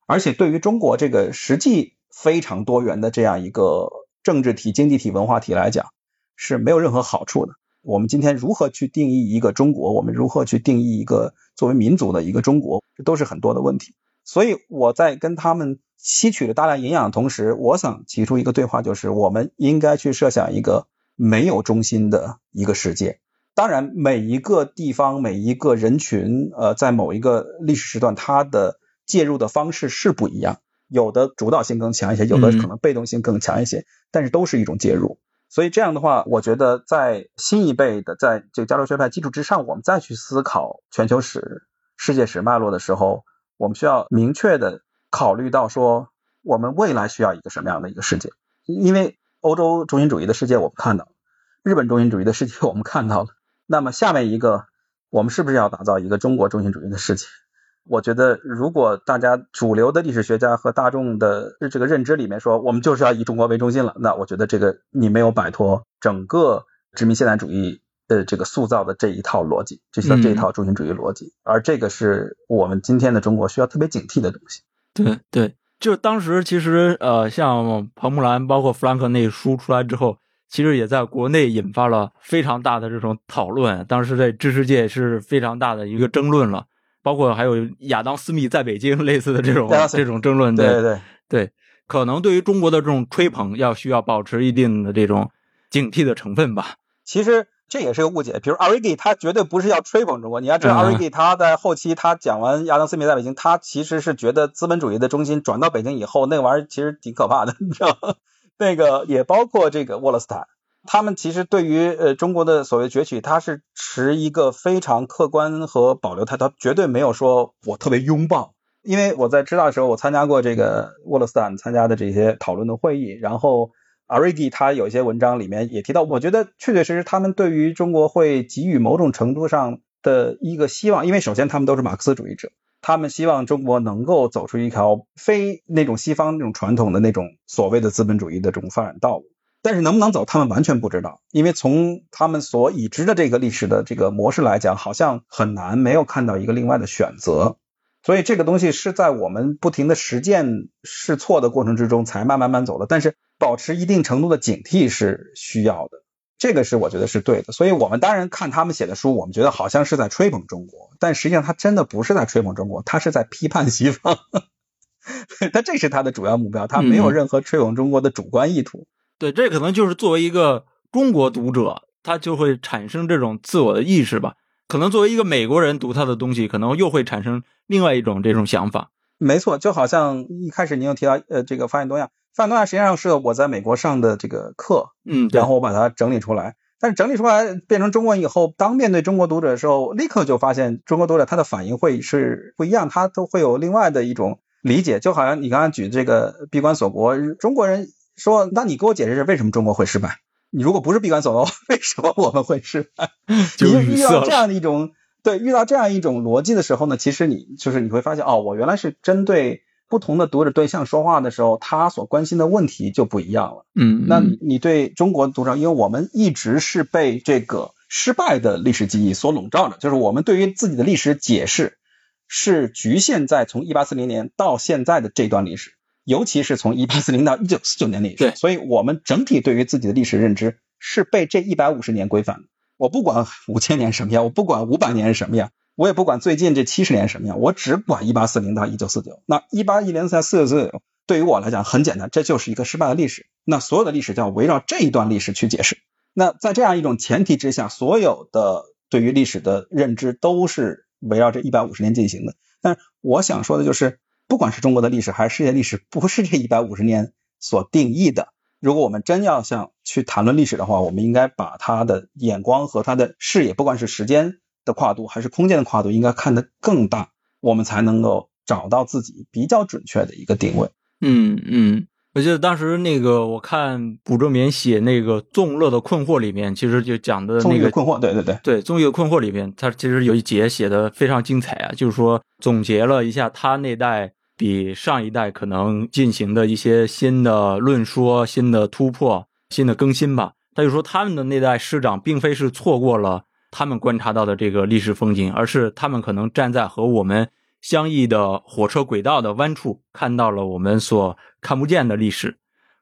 而且对于中国这个实际非常多元的这样一个政治体、经济体、文化体来讲是没有任何好处的。我们今天如何去定义一个中国？我们如何去定义一个作为民族的一个中国？这都是很多的问题。所以我在跟他们吸取了大量营养的同时，我想提出一个对话，就是我们应该去设想一个没有中心的一个世界。当然，每一个地方、每一个人群，呃，在某一个历史时段，它的介入的方式是不一样，有的主导性更强一些，有的可能被动性更强一些，但是都是一种介入。所以这样的话，我觉得在新一辈的在这个加州学派基础之上，我们再去思考全球史、世界史脉络的时候，我们需要明确的考虑到说，我们未来需要一个什么样的一个世界？因为欧洲中心主义的世界我们看到了，日本中心主义的世界我们看到了，那么下面一个，我们是不是要打造一个中国中心主义的世界？我觉得，如果大家主流的历史学家和大众的这个认知里面说，我们就是要以中国为中心了，那我觉得这个你没有摆脱整个殖民现代主义的这个塑造的这一套逻辑，就像这一套中心主义逻辑，而这个是我们今天的中国需要特别警惕的东西。对对，就当时其实呃，像彭木兰包括弗兰克那书出来之后，其实也在国内引发了非常大的这种讨论，当时在知识界是非常大的一个争论了。包括还有亚当·斯密在北京类似的这种这种争论，对对对对，可能对于中国的这种吹捧要需要保持一定的这种警惕的成分吧。其实这也是个误解。比如 i g i 他绝对不是要吹捧中国，你要知道嗯 a r i g i 他在后期他讲完亚当斯密在北京，他其实是觉得资本主义的中心转到北京以后，那个玩意儿其实挺可怕的，你知道吗？那个也包括这个沃勒斯坦，他们其实对于呃中国的所谓崛起，他是持一个非常客观和保留态度，他绝对没有说我特别拥抱。因为我在知道的时候，我参加过这个沃勒斯坦参加的这些讨论的会议，然后 a r i g i 他有一些文章里面也提到，我觉得确确实实他们对于中国会给予某种程度上的一个希望，因为首先他们都是马克思主义者，他们希望中国能够走出一条非那种西方那种传统的那种所谓的资本主义的这种发展道路。但是能不能走，他们完全不知道，因为从他们所已知的这个历史的这个模式来讲，好像很难没有看到一个另外的选择。所以这个东西是在我们不停的实践试错的过程之中，才慢慢慢走的。但是保持一定程度的警惕是需要的，这个是我觉得是对的。所以我们当然看他们写的书，我们觉得好像是在吹捧中国，但实际上他真的不是在吹捧中国，他是在批判西方。他这是他的主要目标，他没有任何吹捧中国的主观意图。对，这可能就是作为一个中国读者，他就会产生这种自我的意识吧。可能作为一个美国人读他的东西，可能又会产生另外一种这种想法。没错，就好像一开始您又提到呃这个发现东亚，发现东亚实际上是我在美国上的这个课，嗯，然后我把它整理出来。但是整理出来变成中文以后，当面对中国读者的时候，立刻就发现中国读者他的反应会是不一样，他都会有另外的一种理解。就好像你刚刚举这个闭关锁国，中国人说，那你给我解释是为什么中国会失败？你如果不是闭关锁国，为什么我们会失败？就遇到这样的一种对遇到这样一种逻辑的时候呢，其实你就是你会发现哦，我原来是针对不同的读者对象说话的时候，他所关心的问题就不一样了。嗯，那你你对中国读者，因为我们一直是被这个失败的历史记忆所笼罩着，就是我们对于自己的历史解释是局限在从一八四零年到现在的这段历史，尤其是从一八四零到一九四九年历史，对所以我们整体对于自己的历史认知是被这一百五十年规范的。我不管五千年什么样，我不管五百年是什么样，我也不管最近这七十年什么样，我只管一八四零到一九四九。那一八一零到四九四九，对于我来讲很简单，这就是一个失败的历史。那所有的历史就要围绕这一段历史去解释。那在这样一种前提之下，所有的对于历史的认知都是围绕这一百五十年进行的。但是我想说的就是，不管是中国的历史还是世界历史，不是这一百五十年所定义的。如果我们真要想去谈论历史的话，我们应该把他的眼光和他的视野，不管是时间的跨度还是空间的跨度，应该看得更大，我们才能够找到自己比较准确的一个定位。嗯嗯，我记得当时那个我看卜正勉写那个《纵乐的困惑》里面，其实就讲的那个综艺的困惑，对对对，对《综艺的困惑》里面，他其实有一节写的非常精彩啊，就是说总结了一下他那代比上一代可能进行的一些新的论说、新的突破、新的更新吧。他就说他们的那代师长并非是错过了他们观察到的这个历史风景，而是他们可能站在和我们相异的火车轨道的弯处，看到了我们所看不见的历史。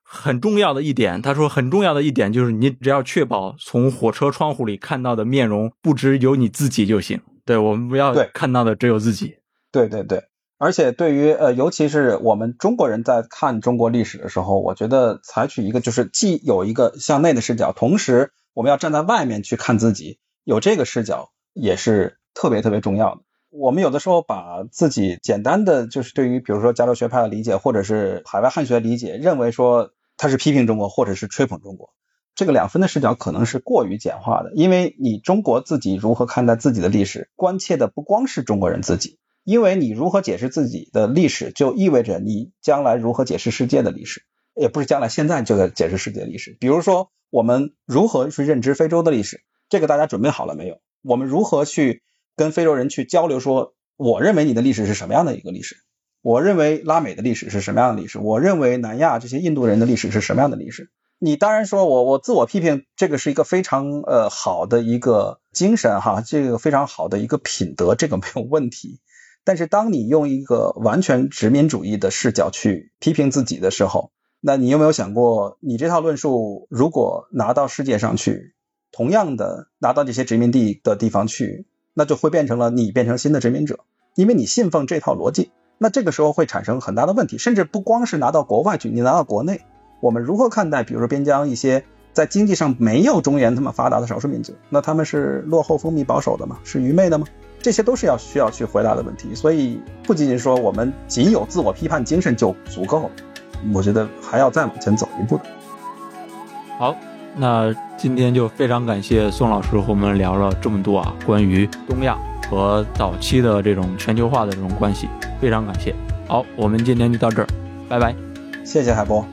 很重要的一点，他说很重要的一点就是，你只要确保从火车窗户里看到的面容不只有你自己就行。对我们不要看到的只有自己。对对对，而且对于呃，尤其是我们中国人在看中国历史的时候，我觉得采取一个就是既有一个向内的视角，同时我们要站在外面去看自己，有这个视角也是特别特别重要的。我们有的时候把自己简单的就是对于比如说加州学派的理解，或者是海外汉学的理解，认为说他是批评中国或者是吹捧中国，这个两分的视角可能是过于简化的，因为你中国自己如何看待自己的历史，关切的不光是中国人自己。因为你如何解释自己的历史，就意味着你将来如何解释世界的历史，也不是将来现在就在解释世界的历史。比如说，我们如何去认知非洲的历史，这个大家准备好了没有？我们如何去跟非洲人去交流说，我认为你的历史是什么样的一个历史？我认为拉美的历史是什么样的历史？我认为南亚这些印度人的历史是什么样的历史？你当然说我我自我批评，这个是一个非常呃好的一个精神哈，这个非常好的一个品德，这个没有问题。但是当你用一个完全殖民主义的视角去批评自己的时候，那你有没有想过，你这套论述如果拿到世界上去，同样的拿到这些殖民地的地方去，那就会变成了你变成新的殖民者，因为你信奉这套逻辑。那这个时候会产生很大的问题，甚至不光是拿到国外去，你拿到国内，我们如何看待，比如说边疆一些在经济上没有中原这么发达的少数民族，那他们是落后、封闭、保守的吗？是愚昧的吗？这些都是要需要去回答的问题。所以不仅仅说我们仅有自我批判精神就足够了，我觉得还要再往前走一步的。好，那今天就非常感谢宋老师和我们聊了这么多啊，关于东亚和早期的这种全球化的这种关系，非常感谢。好，我们今天就到这儿，拜拜。谢谢海波。